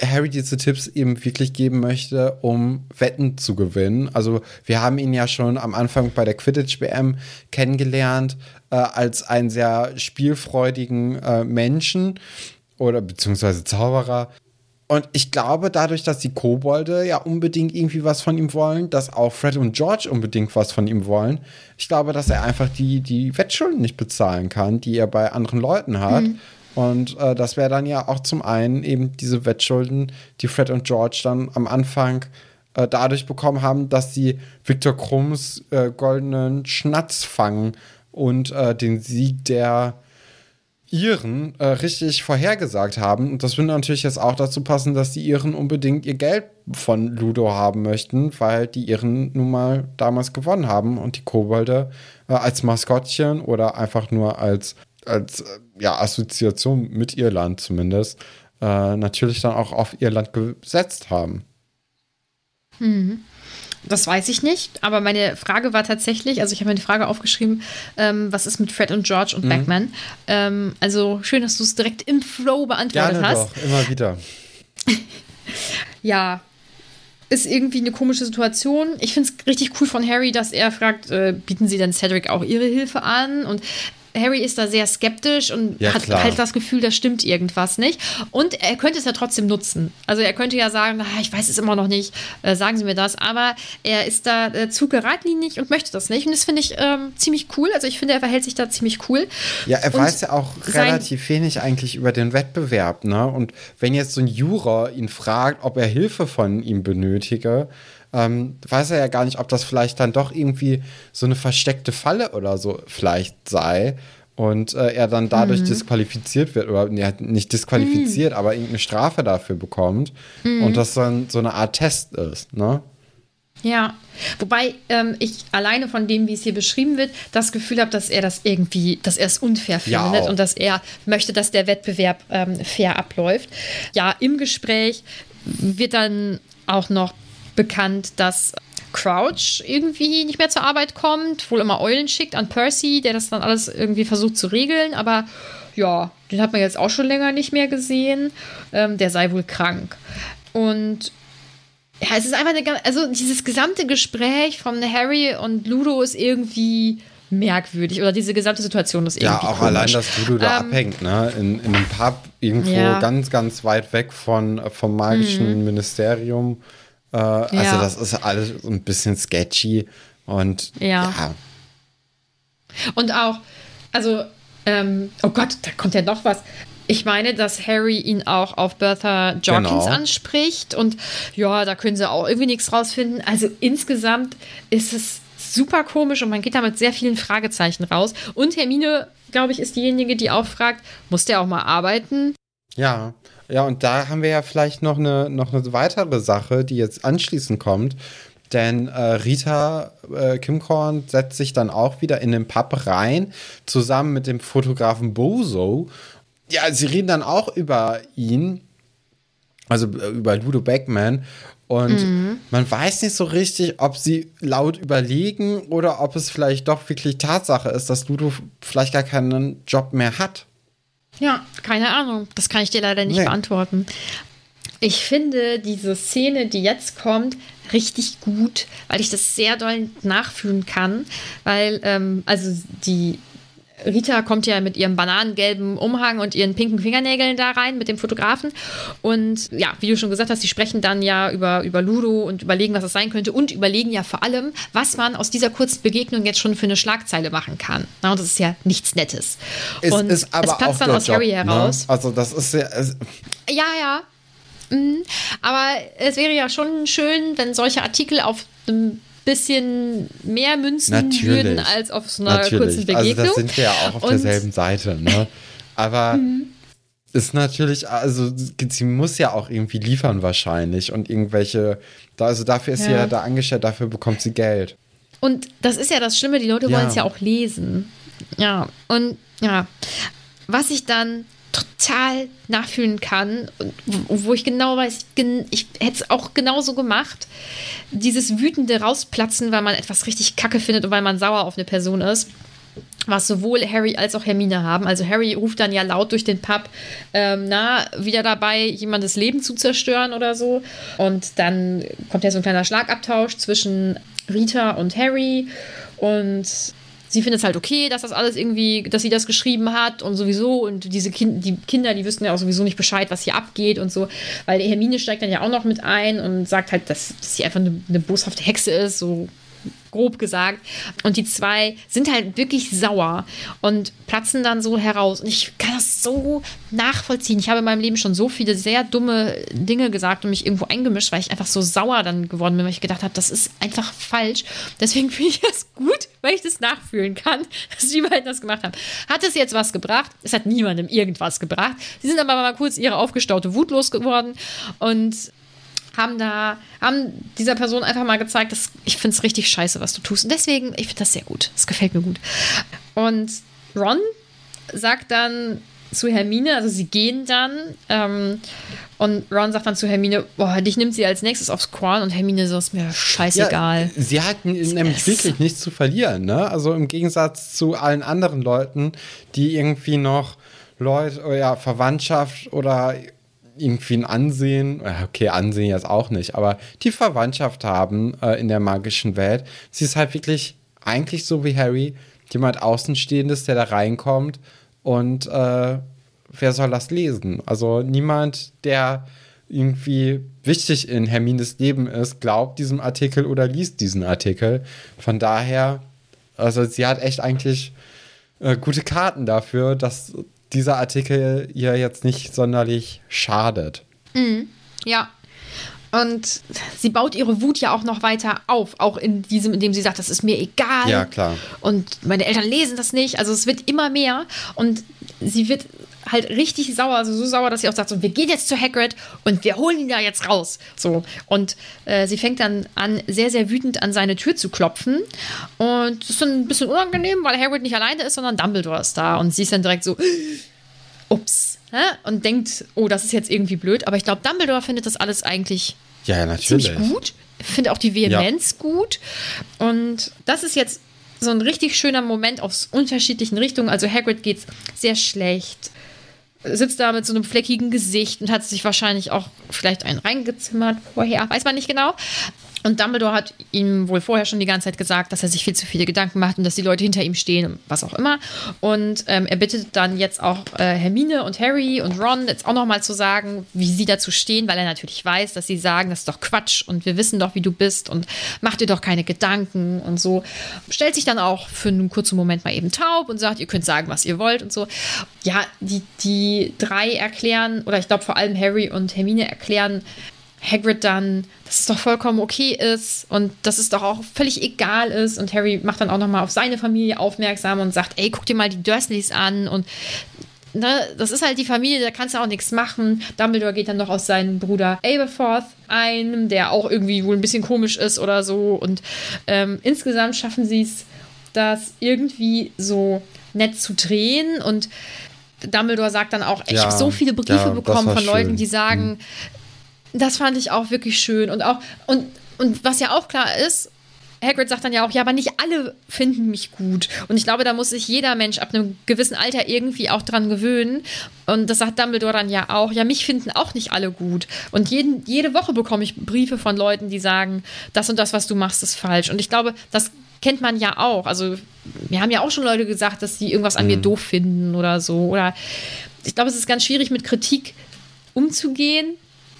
Harry diese Tipps eben wirklich geben möchte, um Wetten zu gewinnen. Also wir haben ihn ja schon am Anfang bei der Quidditch-WM kennengelernt äh, als einen sehr spielfreudigen äh, Menschen oder beziehungsweise Zauberer. Und ich glaube, dadurch, dass die Kobolde ja unbedingt irgendwie was von ihm wollen, dass auch Fred und George unbedingt was von ihm wollen, ich glaube, dass er einfach die, die Wettschulden nicht bezahlen kann, die er bei anderen Leuten hat. Mhm. Und äh, das wäre dann ja auch zum einen eben diese Wettschulden, die Fred und George dann am Anfang äh, dadurch bekommen haben, dass sie Viktor Krumms äh, goldenen Schnatz fangen und äh, den Sieg der Iren äh, richtig vorhergesagt haben. Und das würde natürlich jetzt auch dazu passen, dass die Iren unbedingt ihr Geld von Ludo haben möchten, weil die Iren nun mal damals gewonnen haben und die Kobolde äh, als Maskottchen oder einfach nur als, als äh, ja, Assoziation mit Irland zumindest äh, natürlich dann auch auf Irland gesetzt haben. Mhm. Das weiß ich nicht, aber meine Frage war tatsächlich, also ich habe mir die Frage aufgeschrieben, ähm, was ist mit Fred und George und mhm. Batman? Ähm, also schön, dass du es direkt im Flow beantwortet Gerne hast. Doch, immer wieder. ja, ist irgendwie eine komische Situation. Ich finde es richtig cool von Harry, dass er fragt, äh, bieten Sie denn Cedric auch Ihre Hilfe an? Und Harry ist da sehr skeptisch und ja, hat klar. halt das Gefühl, da stimmt irgendwas nicht. Und er könnte es ja trotzdem nutzen. Also er könnte ja sagen, ah, ich weiß es immer noch nicht, äh, sagen Sie mir das. Aber er ist da äh, zu geradlinig und möchte das nicht. Und das finde ich ähm, ziemlich cool. Also ich finde, er verhält sich da ziemlich cool. Ja, er und weiß ja auch relativ wenig eigentlich über den Wettbewerb. Ne? Und wenn jetzt so ein Juror ihn fragt, ob er Hilfe von ihm benötige, ähm, weiß er ja gar nicht, ob das vielleicht dann doch irgendwie so eine versteckte Falle oder so vielleicht sei und äh, er dann dadurch mhm. disqualifiziert wird oder ja, nicht disqualifiziert, mhm. aber irgendeine Strafe dafür bekommt mhm. und das dann so eine Art Test ist, ne? Ja, wobei ähm, ich alleine von dem, wie es hier beschrieben wird, das Gefühl habe, dass er das irgendwie, dass er es unfair ja, findet auch. und dass er möchte, dass der Wettbewerb ähm, fair abläuft. Ja, im Gespräch wird dann auch noch bekannt, dass Crouch irgendwie nicht mehr zur Arbeit kommt, wohl immer Eulen schickt an Percy, der das dann alles irgendwie versucht zu regeln, aber ja, den hat man jetzt auch schon länger nicht mehr gesehen. Ähm, der sei wohl krank. Und ja, es ist einfach eine, also dieses gesamte Gespräch von Harry und Ludo ist irgendwie merkwürdig oder diese gesamte Situation ist irgendwie Ja, auch komisch. allein, dass Ludo da ähm, abhängt, ne? In, in einem Pub irgendwo ja. ganz, ganz weit weg von, vom magischen mhm. Ministerium. Äh, also ja. das ist alles ein bisschen sketchy und ja. ja. Und auch, also, ähm, oh Gott, da kommt ja noch was. Ich meine, dass Harry ihn auch auf Bertha Jorkins genau. anspricht und ja, da können sie auch irgendwie nichts rausfinden. Also insgesamt ist es super komisch und man geht da mit sehr vielen Fragezeichen raus. Und Hermine, glaube ich, ist diejenige, die auch fragt, muss der auch mal arbeiten? Ja, ja, und da haben wir ja vielleicht noch eine, noch eine weitere Sache, die jetzt anschließend kommt. Denn äh, Rita äh, Kimkorn setzt sich dann auch wieder in den Pub rein, zusammen mit dem Fotografen Bozo. Ja, sie reden dann auch über ihn, also äh, über Ludo Beckman. Und mhm. man weiß nicht so richtig, ob sie laut überlegen oder ob es vielleicht doch wirklich Tatsache ist, dass Ludo vielleicht gar keinen Job mehr hat. Ja, keine Ahnung. Das kann ich dir leider nicht nee. beantworten. Ich finde diese Szene, die jetzt kommt, richtig gut, weil ich das sehr doll nachfühlen kann. Weil, ähm, also die Rita kommt ja mit ihrem bananengelben Umhang und ihren pinken Fingernägeln da rein mit dem Fotografen. Und ja, wie du schon gesagt hast, die sprechen dann ja über, über Ludo und überlegen, was es sein könnte und überlegen ja vor allem, was man aus dieser kurzen Begegnung jetzt schon für eine Schlagzeile machen kann. Na, und das ist ja nichts Nettes. Es und es platzt dann aus Job, Harry ne? heraus. Ne? Also, das ist ja. Ja, ja. Mhm. Aber es wäre ja schon schön, wenn solche Artikel auf einem bisschen mehr Münzen Natürlich. würden als auf so einer Natürlich. kurzen Begegnung. Also das sind wir ja auch auf Und derselben Seite, ne? Aber mhm. ist natürlich, also sie muss ja auch irgendwie liefern wahrscheinlich und irgendwelche, also dafür ist ja. sie ja da angestellt, dafür bekommt sie Geld. Und das ist ja das Schlimme, die Leute ja. wollen es ja auch lesen. Ja, und ja, was ich dann total nachfühlen kann, wo ich genau weiß, ich hätte es auch genauso gemacht. Dieses wütende Rausplatzen, weil man etwas richtig kacke findet und weil man sauer auf eine Person ist. Was sowohl Harry als auch Hermine haben. Also Harry ruft dann ja laut durch den Pub, ähm, na, wieder dabei, jemandes Leben zu zerstören oder so. Und dann kommt ja so ein kleiner Schlagabtausch zwischen Rita und Harry. Und sie findet es halt okay, dass das alles irgendwie, dass sie das geschrieben hat und sowieso. Und diese kind, die Kinder, die wüssten ja auch sowieso nicht Bescheid, was hier abgeht und so, weil Hermine steigt dann ja auch noch mit ein und sagt halt, dass, dass sie einfach eine, eine boshafte Hexe ist, so grob gesagt. Und die zwei sind halt wirklich sauer und platzen dann so heraus. Und ich kann das so nachvollziehen. Ich habe in meinem Leben schon so viele sehr dumme Dinge gesagt und mich irgendwo eingemischt, weil ich einfach so sauer dann geworden bin, weil ich gedacht habe, das ist einfach falsch. Deswegen finde ich das gut, weil ich das nachfühlen kann, dass die beiden das gemacht haben. Hat es jetzt was gebracht? Es hat niemandem irgendwas gebracht. Sie sind aber mal kurz ihre aufgestaute Wut losgeworden und haben da, haben dieser Person einfach mal gezeigt, dass ich finde es richtig scheiße, was du tust. Und deswegen, ich finde das sehr gut. Das gefällt mir gut. Und Ron sagt dann zu Hermine, also sie gehen dann, ähm, und Ron sagt dann zu Hermine, boah, dich nimmt sie als nächstes aufs Korn und Hermine so, ist mir scheißegal. Ja, sie hat nämlich wirklich nichts zu verlieren, ne? Also im Gegensatz zu allen anderen Leuten, die irgendwie noch Leute, ja, Verwandtschaft oder irgendwie ein Ansehen, äh, okay, Ansehen jetzt auch nicht, aber die Verwandtschaft haben äh, in der magischen Welt. Sie ist halt wirklich eigentlich so wie Harry, jemand Außenstehendes, der da reinkommt und äh, wer soll das lesen? Also niemand, der irgendwie wichtig in Hermines Leben ist, glaubt diesem Artikel oder liest diesen Artikel. Von daher, also sie hat echt eigentlich äh, gute Karten dafür, dass dieser Artikel ihr jetzt nicht sonderlich schadet. Mhm. Ja. Und sie baut ihre Wut ja auch noch weiter auf, auch in diesem, indem sie sagt, das ist mir egal. Ja, klar. Und meine Eltern lesen das nicht. Also es wird immer mehr. Und sie wird halt richtig sauer, also so sauer, dass sie auch sagt, so, wir gehen jetzt zu Hagrid und wir holen ihn da jetzt raus. So. Und äh, sie fängt dann an, sehr, sehr wütend an seine Tür zu klopfen. Und das ist dann ein bisschen unangenehm, weil Hagrid nicht alleine ist, sondern Dumbledore ist da. Und sie ist dann direkt so, ups. Und denkt, oh, das ist jetzt irgendwie blöd. Aber ich glaube, Dumbledore findet das alles eigentlich ja, ja, ziemlich gut. Finde auch die Vehemenz ja. gut. Und das ist jetzt so ein richtig schöner Moment aus unterschiedlichen Richtungen. Also Hagrid geht es sehr schlecht sitzt da mit so einem fleckigen Gesicht und hat sich wahrscheinlich auch vielleicht einen reingezimmert vorher, weiß man nicht genau. Und Dumbledore hat ihm wohl vorher schon die ganze Zeit gesagt, dass er sich viel zu viele Gedanken macht und dass die Leute hinter ihm stehen und was auch immer. Und ähm, er bittet dann jetzt auch äh, Hermine und Harry und Ron jetzt auch nochmal zu sagen, wie sie dazu stehen, weil er natürlich weiß, dass sie sagen, das ist doch Quatsch und wir wissen doch, wie du bist und mach dir doch keine Gedanken und so. Stellt sich dann auch für einen kurzen Moment mal eben taub und sagt, ihr könnt sagen, was ihr wollt und so. Ja, die, die drei erklären, oder ich glaube vor allem Harry und Hermine erklären, Hagrid dann, dass es doch vollkommen okay ist und dass es doch auch völlig egal ist. Und Harry macht dann auch nochmal auf seine Familie aufmerksam und sagt, ey, guck dir mal die Dursleys an und ne, das ist halt die Familie, da kannst du auch nichts machen. Dumbledore geht dann noch auf seinen Bruder Aberforth ein, der auch irgendwie wohl ein bisschen komisch ist oder so. Und ähm, insgesamt schaffen sie es, das irgendwie so nett zu drehen und Dumbledore sagt dann auch, ja, ich habe so viele Briefe ja, bekommen von Leuten, schön. die sagen, mhm das fand ich auch wirklich schön. Und auch, und, und was ja auch klar ist, Hagrid sagt dann ja auch, ja, aber nicht alle finden mich gut. Und ich glaube, da muss sich jeder Mensch ab einem gewissen Alter irgendwie auch dran gewöhnen. Und das sagt Dumbledore dann ja auch, ja, mich finden auch nicht alle gut. Und jeden, jede Woche bekomme ich Briefe von Leuten, die sagen, das und das, was du machst, ist falsch. Und ich glaube, das kennt man ja auch. Also, wir haben ja auch schon Leute gesagt, dass sie irgendwas an mhm. mir doof finden oder so. Oder ich glaube, es ist ganz schwierig, mit Kritik umzugehen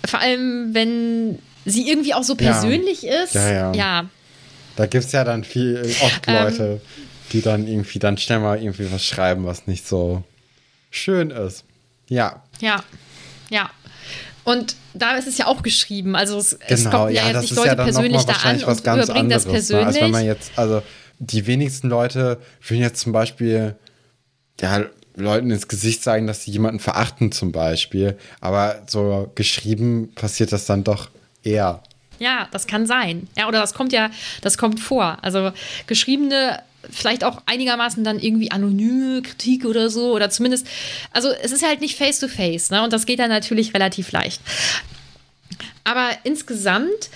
vor allem, wenn sie irgendwie auch so persönlich ja. ist. Ja, ja. ja. Da gibt es ja dann viel, oft ähm. Leute, ähm, die dann irgendwie dann schnell mal irgendwie was schreiben, was nicht so schön ist. Ja. Ja. Ja. Und da ist es ja auch geschrieben. Also es, genau, es kommt ja, ja jetzt nicht Leute ja persönlich da an und überbringen das persönlich. Ne? Als wenn man jetzt, also die wenigsten Leute würden jetzt zum Beispiel ja, Leuten ins Gesicht sagen, dass sie jemanden verachten zum Beispiel. Aber so geschrieben passiert das dann doch eher. Ja, das kann sein. Ja, oder das kommt ja, das kommt vor. Also geschriebene, vielleicht auch einigermaßen dann irgendwie anonyme Kritik oder so. Oder zumindest, also es ist halt nicht face-to-face, -face, ne? Und das geht dann natürlich relativ leicht. Aber insgesamt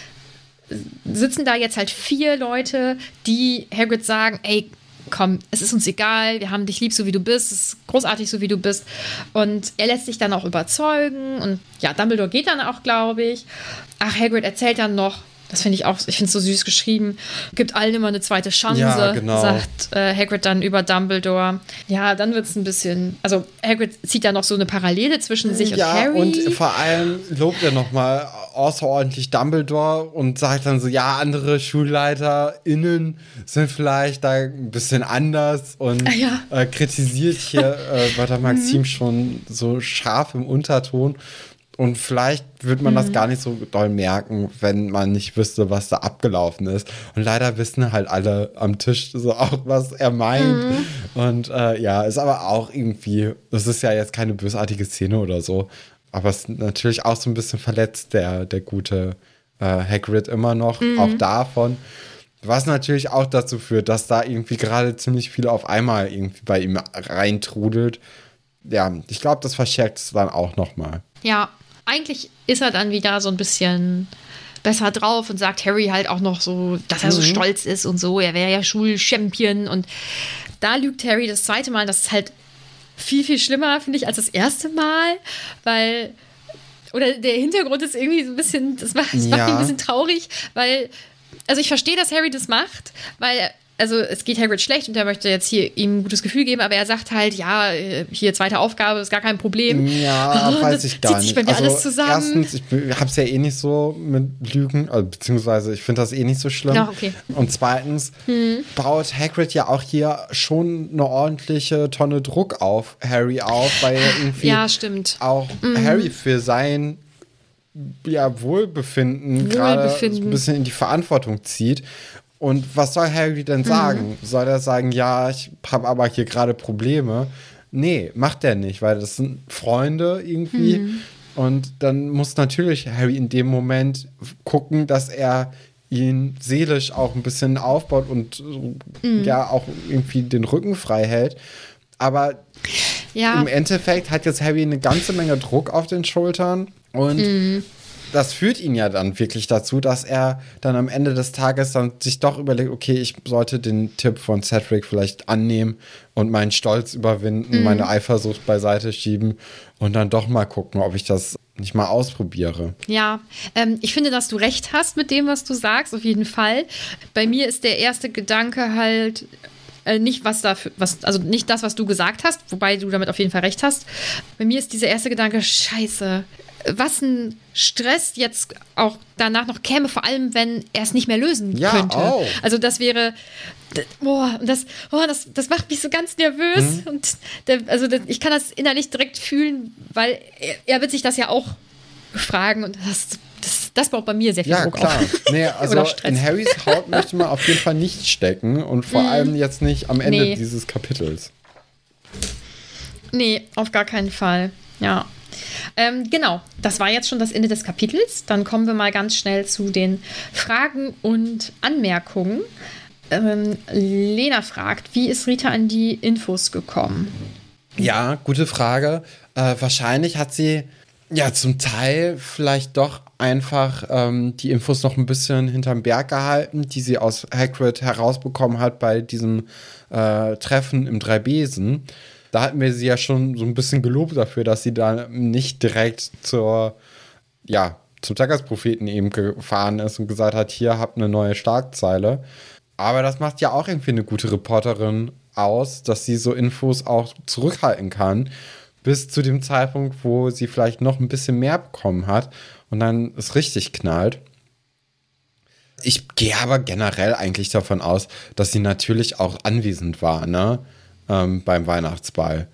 sitzen da jetzt halt vier Leute, die Hagrid sagen, ey, komm, es ist uns egal, wir haben dich lieb, so wie du bist, es ist großartig, so wie du bist. Und er lässt sich dann auch überzeugen und ja, Dumbledore geht dann auch, glaube ich. Ach, Hagrid erzählt dann noch, Das finde ich auch, ich finde es so süß geschrieben. Gibt allen immer eine zweite Chance, Ja, genau. sagt äh, Hagrid dann über Dumbledore. Ja, dann wird es ein bisschen. Also Hagrid zieht da noch so eine Parallele zwischen sich ja, und Harry. und vor allem lobt er nochmal außerordentlich Dumbledore und sagt dann so, ja, andere SchulleiterInnen sind vielleicht da ein bisschen anders und Ah, ja. Mhm. äh, kritisiert hier äh, Walter Maxim schon so scharf im Unterton. Und vielleicht würde man Mhm. das gar nicht so doll merken, wenn man nicht wüsste, was da abgelaufen ist. Und leider wissen halt alle am Tisch so auch, was er meint. Mhm. Und äh, ja, ist aber auch irgendwie, das ist ja jetzt keine bösartige Szene oder so. Aber es ist natürlich auch so ein bisschen verletzt, der, der gute äh, Hagrid immer noch, Mhm. auch davon. Was natürlich auch dazu führt, dass da irgendwie gerade ziemlich viel auf einmal irgendwie bei ihm reintrudelt. Ja, ich glaube, das verschärft es dann auch nochmal. Ja, eigentlich ist er dann wieder so ein bisschen besser drauf und sagt Harry halt auch noch so, dass er so stolz ist und so. Er wäre ja Schulchampion und da lügt Harry das zweite Mal. Das ist halt viel, viel schlimmer, finde ich, als das erste Mal, weil. Oder der Hintergrund ist irgendwie so ein bisschen, das macht, das macht Ja. mich ein bisschen traurig, weil, also ich verstehe, dass Harry das macht, weil, also es geht Hagrid schlecht und er möchte jetzt hier ihm ein gutes Gefühl geben, aber er sagt halt, ja, äh, hier zweite Aufgabe ist gar kein Problem. Ja, Oh, weiß ich gar nicht. zusammen. Erstens, ich habe es ja eh nicht so mit Lügen, also, beziehungsweise ich finde das eh nicht so schlimm. Ja, okay. Und zweitens baut Hagrid ja auch hier schon eine ordentliche Tonne Druck auf Harry auf, weil er irgendwie Ja, auch Harry für sein ja, Wohlbefinden, gerade Wohlbefinden. ein bisschen in die Verantwortung zieht. Und was soll Harry denn sagen? Soll er sagen, ja, ich habe aber hier gerade Probleme? Nee, macht er nicht, weil das sind Freunde irgendwie. Und dann muss natürlich Harry in dem Moment gucken, dass er ihn seelisch auch ein bisschen aufbaut und ja auch irgendwie den Rücken frei hält. Aber Ja, im Endeffekt hat jetzt Harry eine ganze Menge Druck auf den Schultern und Mhm. Das führt ihn ja dann wirklich dazu, dass er dann am Ende des Tages dann sich doch überlegt, okay, ich sollte den Tipp von Cedric vielleicht annehmen und meinen Stolz Mhm. überwinden, meine Eifersucht beiseite schieben und dann doch mal gucken, ob ich das nicht mal ausprobiere. Ja, ähm, ich finde, dass du recht hast mit dem, was du sagst, auf jeden Fall. Bei mir ist der erste Gedanke halt äh, nicht was dafür, was, also nicht das, was du gesagt hast, wobei du damit auf jeden Fall recht hast. Bei mir ist dieser erste Gedanke, scheiße, was ein Stress jetzt auch danach noch käme, vor allem wenn er es nicht mehr lösen Ja, könnte. auch. Also das wäre, boah, und das, oh, das, das macht mich so ganz nervös. Mhm. Und der, also der, ich kann das innerlich direkt fühlen, weil er, er wird sich das ja auch fragen und das, das, das baut bei mir sehr viel Ja, Druck klar. auf. Nee, also in Harrys Haut möchte man auf jeden Fall nicht stecken und vor allem jetzt nicht am Ende Nee. dieses Kapitels. Nee, auf gar keinen Fall. Ja. Ähm, genau, das war jetzt schon das Ende des Kapitels. Dann kommen wir mal ganz schnell zu den Fragen und Anmerkungen. Ähm, Lena fragt, wie ist Rita an die Infos gekommen? Ja, gute Frage. Äh, wahrscheinlich hat sie ja zum Teil vielleicht doch einfach ähm, die Infos noch ein bisschen hinterm Berg gehalten, die sie aus Hagrid herausbekommen hat bei diesem äh, Treffen im Dreibesen. Da hatten wir sie ja schon so ein bisschen gelobt dafür, dass sie da nicht direkt zur, ja, zum Tagespropheten eben gefahren ist und gesagt hat, hier habt eine neue Schlagzeile. Aber das macht ja auch irgendwie eine gute Reporterin aus, dass sie so Infos auch zurückhalten kann, bis zu dem Zeitpunkt, wo sie vielleicht noch ein bisschen mehr bekommen hat und dann es richtig knallt. Ich gehe aber generell eigentlich davon aus, dass sie natürlich auch anwesend war, ne? Ähm, beim Weihnachtsball.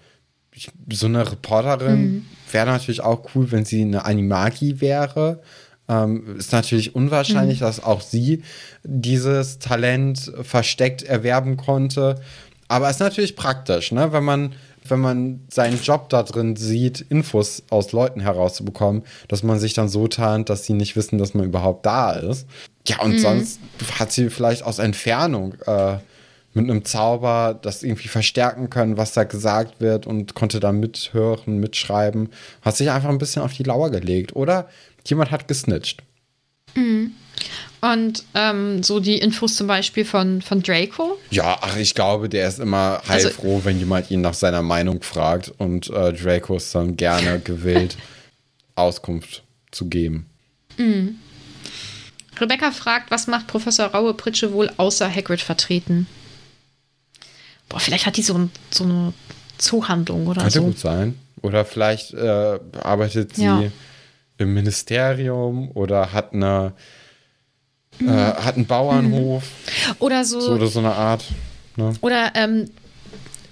Ich, so eine Reporterin wäre natürlich auch cool, wenn sie eine Animagi wäre. Ähm, ist natürlich unwahrscheinlich, dass auch sie dieses Talent versteckt erwerben konnte. Aber ist natürlich praktisch, ne? wenn man wenn man seinen Job da drin sieht, Infos aus Leuten herauszubekommen, dass man sich dann so tarnt, dass sie nicht wissen, dass man überhaupt da ist. Ja, und sonst hat sie vielleicht aus Entfernung äh, mit einem Zauber das irgendwie verstärken können, was da gesagt wird und konnte da mithören, mitschreiben. Hat sich einfach ein bisschen auf die Lauer gelegt. Oder jemand hat gesnitcht. Und ähm, so die Infos zum Beispiel von, von Draco. Ja, ach, ich glaube, der ist immer Also- heilfroh, wenn jemand ihn nach seiner Meinung fragt und äh, Draco ist dann gerne gewillt, Auskunft zu geben. Rebecca fragt, was macht Professor Raue Pritsche wohl außer Hagrid vertreten? Boah, vielleicht hat die so, ein, so eine Zoohandlung oder Könnte so. gut sein. Oder vielleicht äh, arbeitet sie Ja. im Ministerium oder hat eine äh, hat einen Bauernhof Oder so, so oder so eine Art. Ne? oder ähm,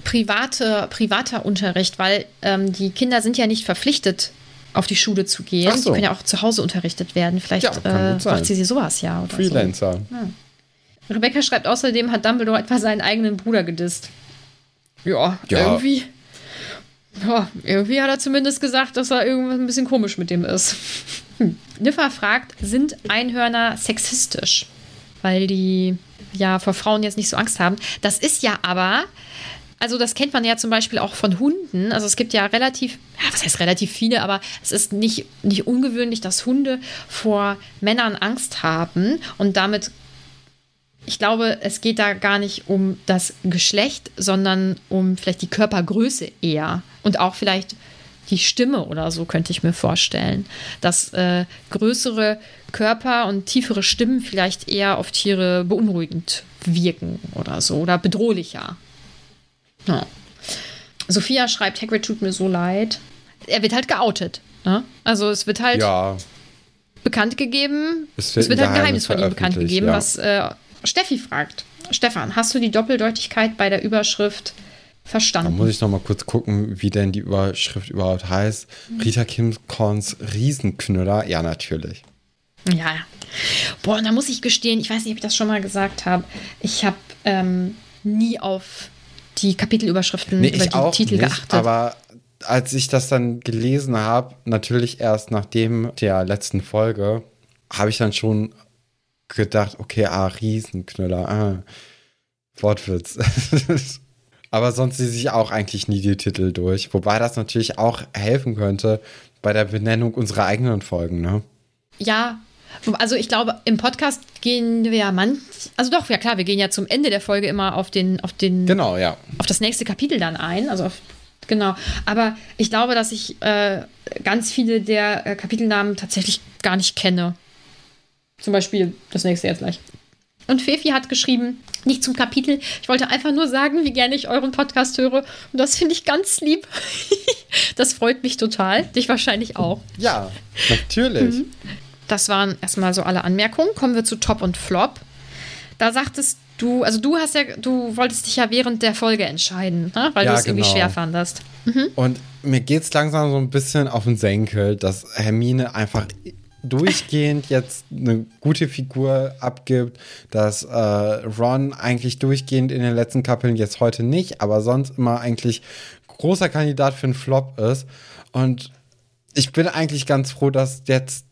private, privater Unterricht, weil ähm, die Kinder sind ja nicht verpflichtet, auf die Schule zu gehen. So. Die können ja auch zu Hause unterrichtet werden. Vielleicht Ja, äh, macht sie sie sowas ja. Oder Freelancer. So. Rebecca schreibt außerdem, hat Dumbledore etwa seinen eigenen Bruder gedisst. Ja, Ja. irgendwie. Ja, irgendwie hat er zumindest gesagt, dass er irgendwas ein bisschen komisch mit dem ist. Hm. Niffa fragt, sind Einhörner sexistisch? Weil die ja vor Frauen jetzt nicht so Angst haben. Das ist ja aber, also das kennt man ja zum Beispiel auch von Hunden. Also es gibt ja relativ, ja, was heißt relativ viele, aber es ist nicht, nicht ungewöhnlich, dass Hunde vor Männern Angst haben und damit ich glaube, es geht da gar nicht um das Geschlecht, sondern um vielleicht die Körpergröße eher. Und auch vielleicht die Stimme oder so, könnte ich mir vorstellen. Dass äh, größere Körper und tiefere Stimmen vielleicht eher auf Tiere beunruhigend wirken oder so. Oder bedrohlicher. Ja. Sophia schreibt, Hagrid tut mir so leid. Er wird halt geoutet. Ne? Also es wird halt Ja, bekannt gegeben. Es Es wird wird, ein halt ein Geheimnis von ihm bekannt gegeben, ja. was äh, Steffi fragt. Stefan, hast du die Doppeldeutigkeit bei der Überschrift da verstanden? muss ich noch mal kurz gucken, wie denn die Überschrift überhaupt heißt. Rita Kimcorns Riesenknüller. Ja, natürlich. Ja. Boah, und da muss ich gestehen, ich weiß nicht, ob ich das schon mal gesagt habe. Ich habe ähm, nie auf die Kapitelüberschriften Nee, über die Titel nicht, geachtet. aber als ich das dann gelesen habe, natürlich erst nach dem der letzten Folge, habe ich dann schon gedacht, okay, ah, Riesenknüller, ah, Wortwitz. aber sonst lese ich auch eigentlich nie die Titel durch, wobei das natürlich auch helfen könnte bei der Benennung unserer eigenen Folgen, ne? Ja, also ich glaube, im Podcast gehen wir ja manch, also doch, ja klar, wir gehen ja zum Ende der Folge immer auf den, auf den, Genau, ja. auf das nächste Kapitel dann ein, also auf, genau. Aber ich glaube, dass ich äh, ganz viele der äh, Kapitelnamen tatsächlich gar nicht kenne. Zum Beispiel das nächste jetzt gleich. Und Fefi hat geschrieben, nicht zum Kapitel. Ich wollte einfach nur sagen, wie gerne ich euren Podcast höre. Und das finde ich ganz lieb. das freut mich total. Dich wahrscheinlich auch. Ja, natürlich. Mhm. Das waren erstmal so alle Anmerkungen. Kommen wir zu Top und Flop. Da sagtest du, also du hast ja, du wolltest dich ja während der Folge entscheiden, ne? weil Ja, du es irgendwie genau. schwer fandest. Und mir geht es langsam so ein bisschen auf den Senkel, dass Hermine einfach durchgehend jetzt eine gute Figur abgibt, dass äh, Ron eigentlich durchgehend in den letzten Kapiteln jetzt heute nicht, aber sonst immer eigentlich großer Kandidat für einen Flop ist. Und ich bin eigentlich ganz froh, dass jetzt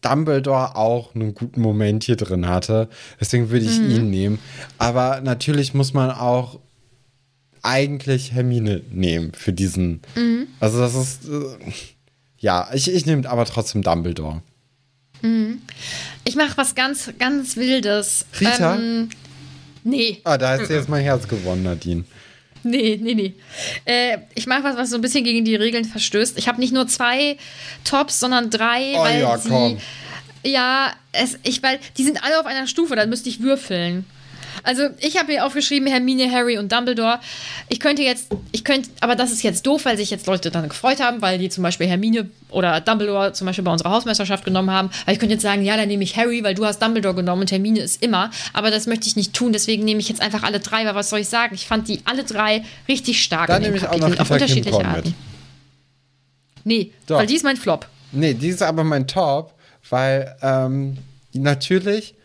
Dumbledore auch einen guten Moment hier drin hatte. Deswegen würde ich ihn nehmen. Aber natürlich muss man auch eigentlich Hermine nehmen für diesen. Also das ist äh, ja, ich, ich nehme aber trotzdem Dumbledore. Ich mache was ganz, ganz Wildes. Rita? Ähm, nee, Ah, da hast du jetzt mein Herz gewonnen, Nadine. nee, nee, nee. Äh, ich mache was, was so ein bisschen gegen die Regeln verstößt. Ich habe nicht nur zwei Tops, sondern drei, Oh weil ja, sie. komm. Ja, es, ich, weil die sind alle auf einer Stufe, dann müsste ich würfeln. Also, ich habe hier aufgeschrieben, Hermine, Harry und Dumbledore. Ich könnte jetzt, ich könnte, aber das ist jetzt doof, weil sich jetzt Leute dann gefreut haben, weil die zum Beispiel Hermine oder Dumbledore zum Beispiel bei unserer Hausmeisterschaft genommen haben. Aber ich könnte jetzt sagen, ja, dann nehme ich Harry, weil du hast Dumbledore genommen und Hermine ist immer. Aber das möchte ich nicht tun, deswegen nehme ich jetzt einfach alle drei, weil was soll ich sagen? Ich fand die alle drei richtig stark Dann nehme ich auch Kapiteln, noch auf unterschiedliche Kimcorn Arten. mit. Nee, Doch. weil die ist mein Flop. Nee, die ist aber mein Top, weil ähm, natürlich,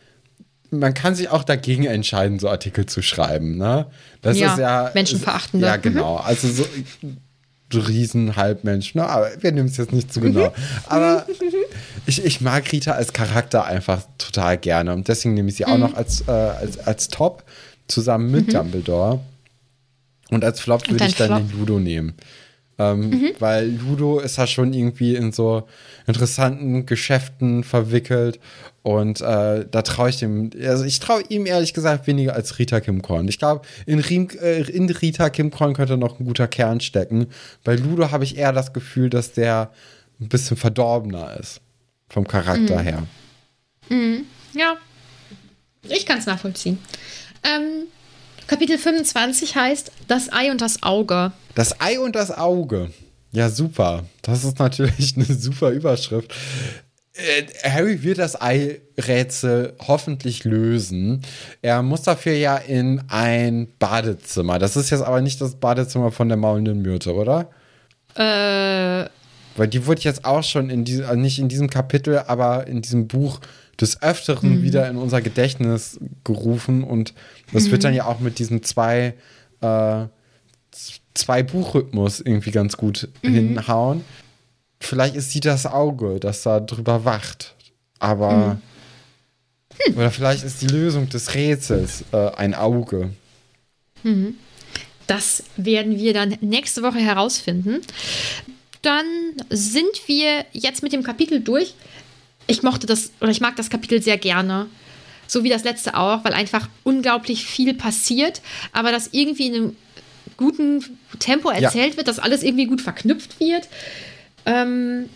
man kann sich auch dagegen entscheiden, so Artikel zu schreiben, ne? Das Ja, ist ja. menschenverachtende. Ja, Mhm. genau. Also so. so Riesen-Halbmensch, ne? Aber wir nehmen es jetzt nicht zu genau. Aber ich, ich mag Rita als Charakter einfach total gerne. Und deswegen nehme ich sie auch noch als, äh, als, als Top zusammen mit Dumbledore. Und als Flop würde ich dann Flop? den Ludo nehmen. Ähm, Weil Ludo ist ja schon irgendwie in so interessanten Geschäften verwickelt. Und äh, da traue ich dem, also ich traue ihm ehrlich gesagt weniger als Rita Kim Korn. Ich glaube, in, äh, in Rita Kim Korn könnte noch ein guter Kern stecken. Bei Ludo habe ich eher das Gefühl, dass der ein bisschen verdorbener ist. Vom Charakter her. Ja, ich kann es nachvollziehen. Ähm, Kapitel 25 heißt Das Ei und das Auge. Das Ei und das Auge. Ja, super. Das ist natürlich eine super Überschrift. Äh, Harry wird das Ei-Rätsel hoffentlich lösen. Er muss dafür ja in ein Badezimmer. Das ist jetzt aber nicht das Badezimmer von der maulenden Myrte, oder? Äh. Weil die wurde jetzt auch schon in diesem, also nicht in diesem Kapitel, aber in diesem Buch des Öfteren mhm. wieder in unser Gedächtnis gerufen. Und das mhm. wird dann ja auch mit diesem zwei, äh, zwei Buchrhythmus irgendwie ganz gut mhm. hinhauen. Vielleicht ist sie das Auge, das da drüber wacht. Aber. Hm. Oder vielleicht ist die Lösung des Rätsels äh, ein Auge. Mhm. Das werden wir dann nächste Woche herausfinden. Dann sind wir jetzt mit dem Kapitel durch. Ich mochte das, oder ich mag das Kapitel sehr gerne. So wie das letzte auch, weil einfach unglaublich viel passiert, aber das irgendwie in einem guten Tempo erzählt ja. wird, dass alles irgendwie gut verknüpft wird. Ähm,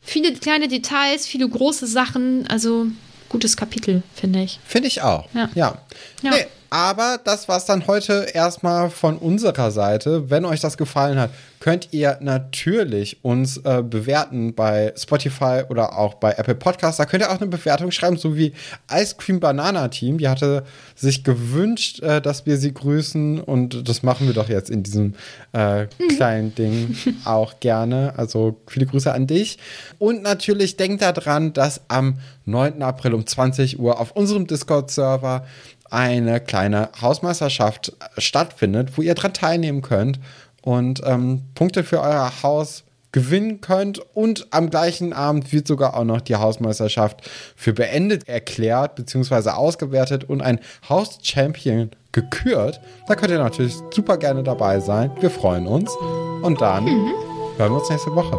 viele kleine Details, viele große Sachen, also gutes Kapitel, finde ich. Finde ich auch. Ja. ja. ja. Nee, aber das war es dann heute erstmal von unserer Seite. Wenn euch das gefallen hat, könnt ihr natürlich uns äh, bewerten bei Spotify oder auch bei Apple Podcasts. Da könnt ihr auch eine Bewertung schreiben, so wie Ice Cream Banana Team. Die hatte sich gewünscht, äh, dass wir sie grüßen und das machen wir doch jetzt in diesem äh, kleinen Ding auch gerne. Also viele Grüße an dich. Und natürlich denkt daran, dass am 9. April um 20 Uhr auf unserem Discord-Server eine kleine Hausmeisterschaft stattfindet, wo ihr dran teilnehmen könnt und ähm, Punkte für euer Haus gewinnen könnt. Und am gleichen Abend wird sogar auch noch die Hausmeisterschaft für beendet erklärt bzw. ausgewertet und ein Haus-Champion gekürt. Da könnt ihr natürlich super gerne dabei sein. Wir freuen uns. Und dann mhm. hören wir uns nächste Woche.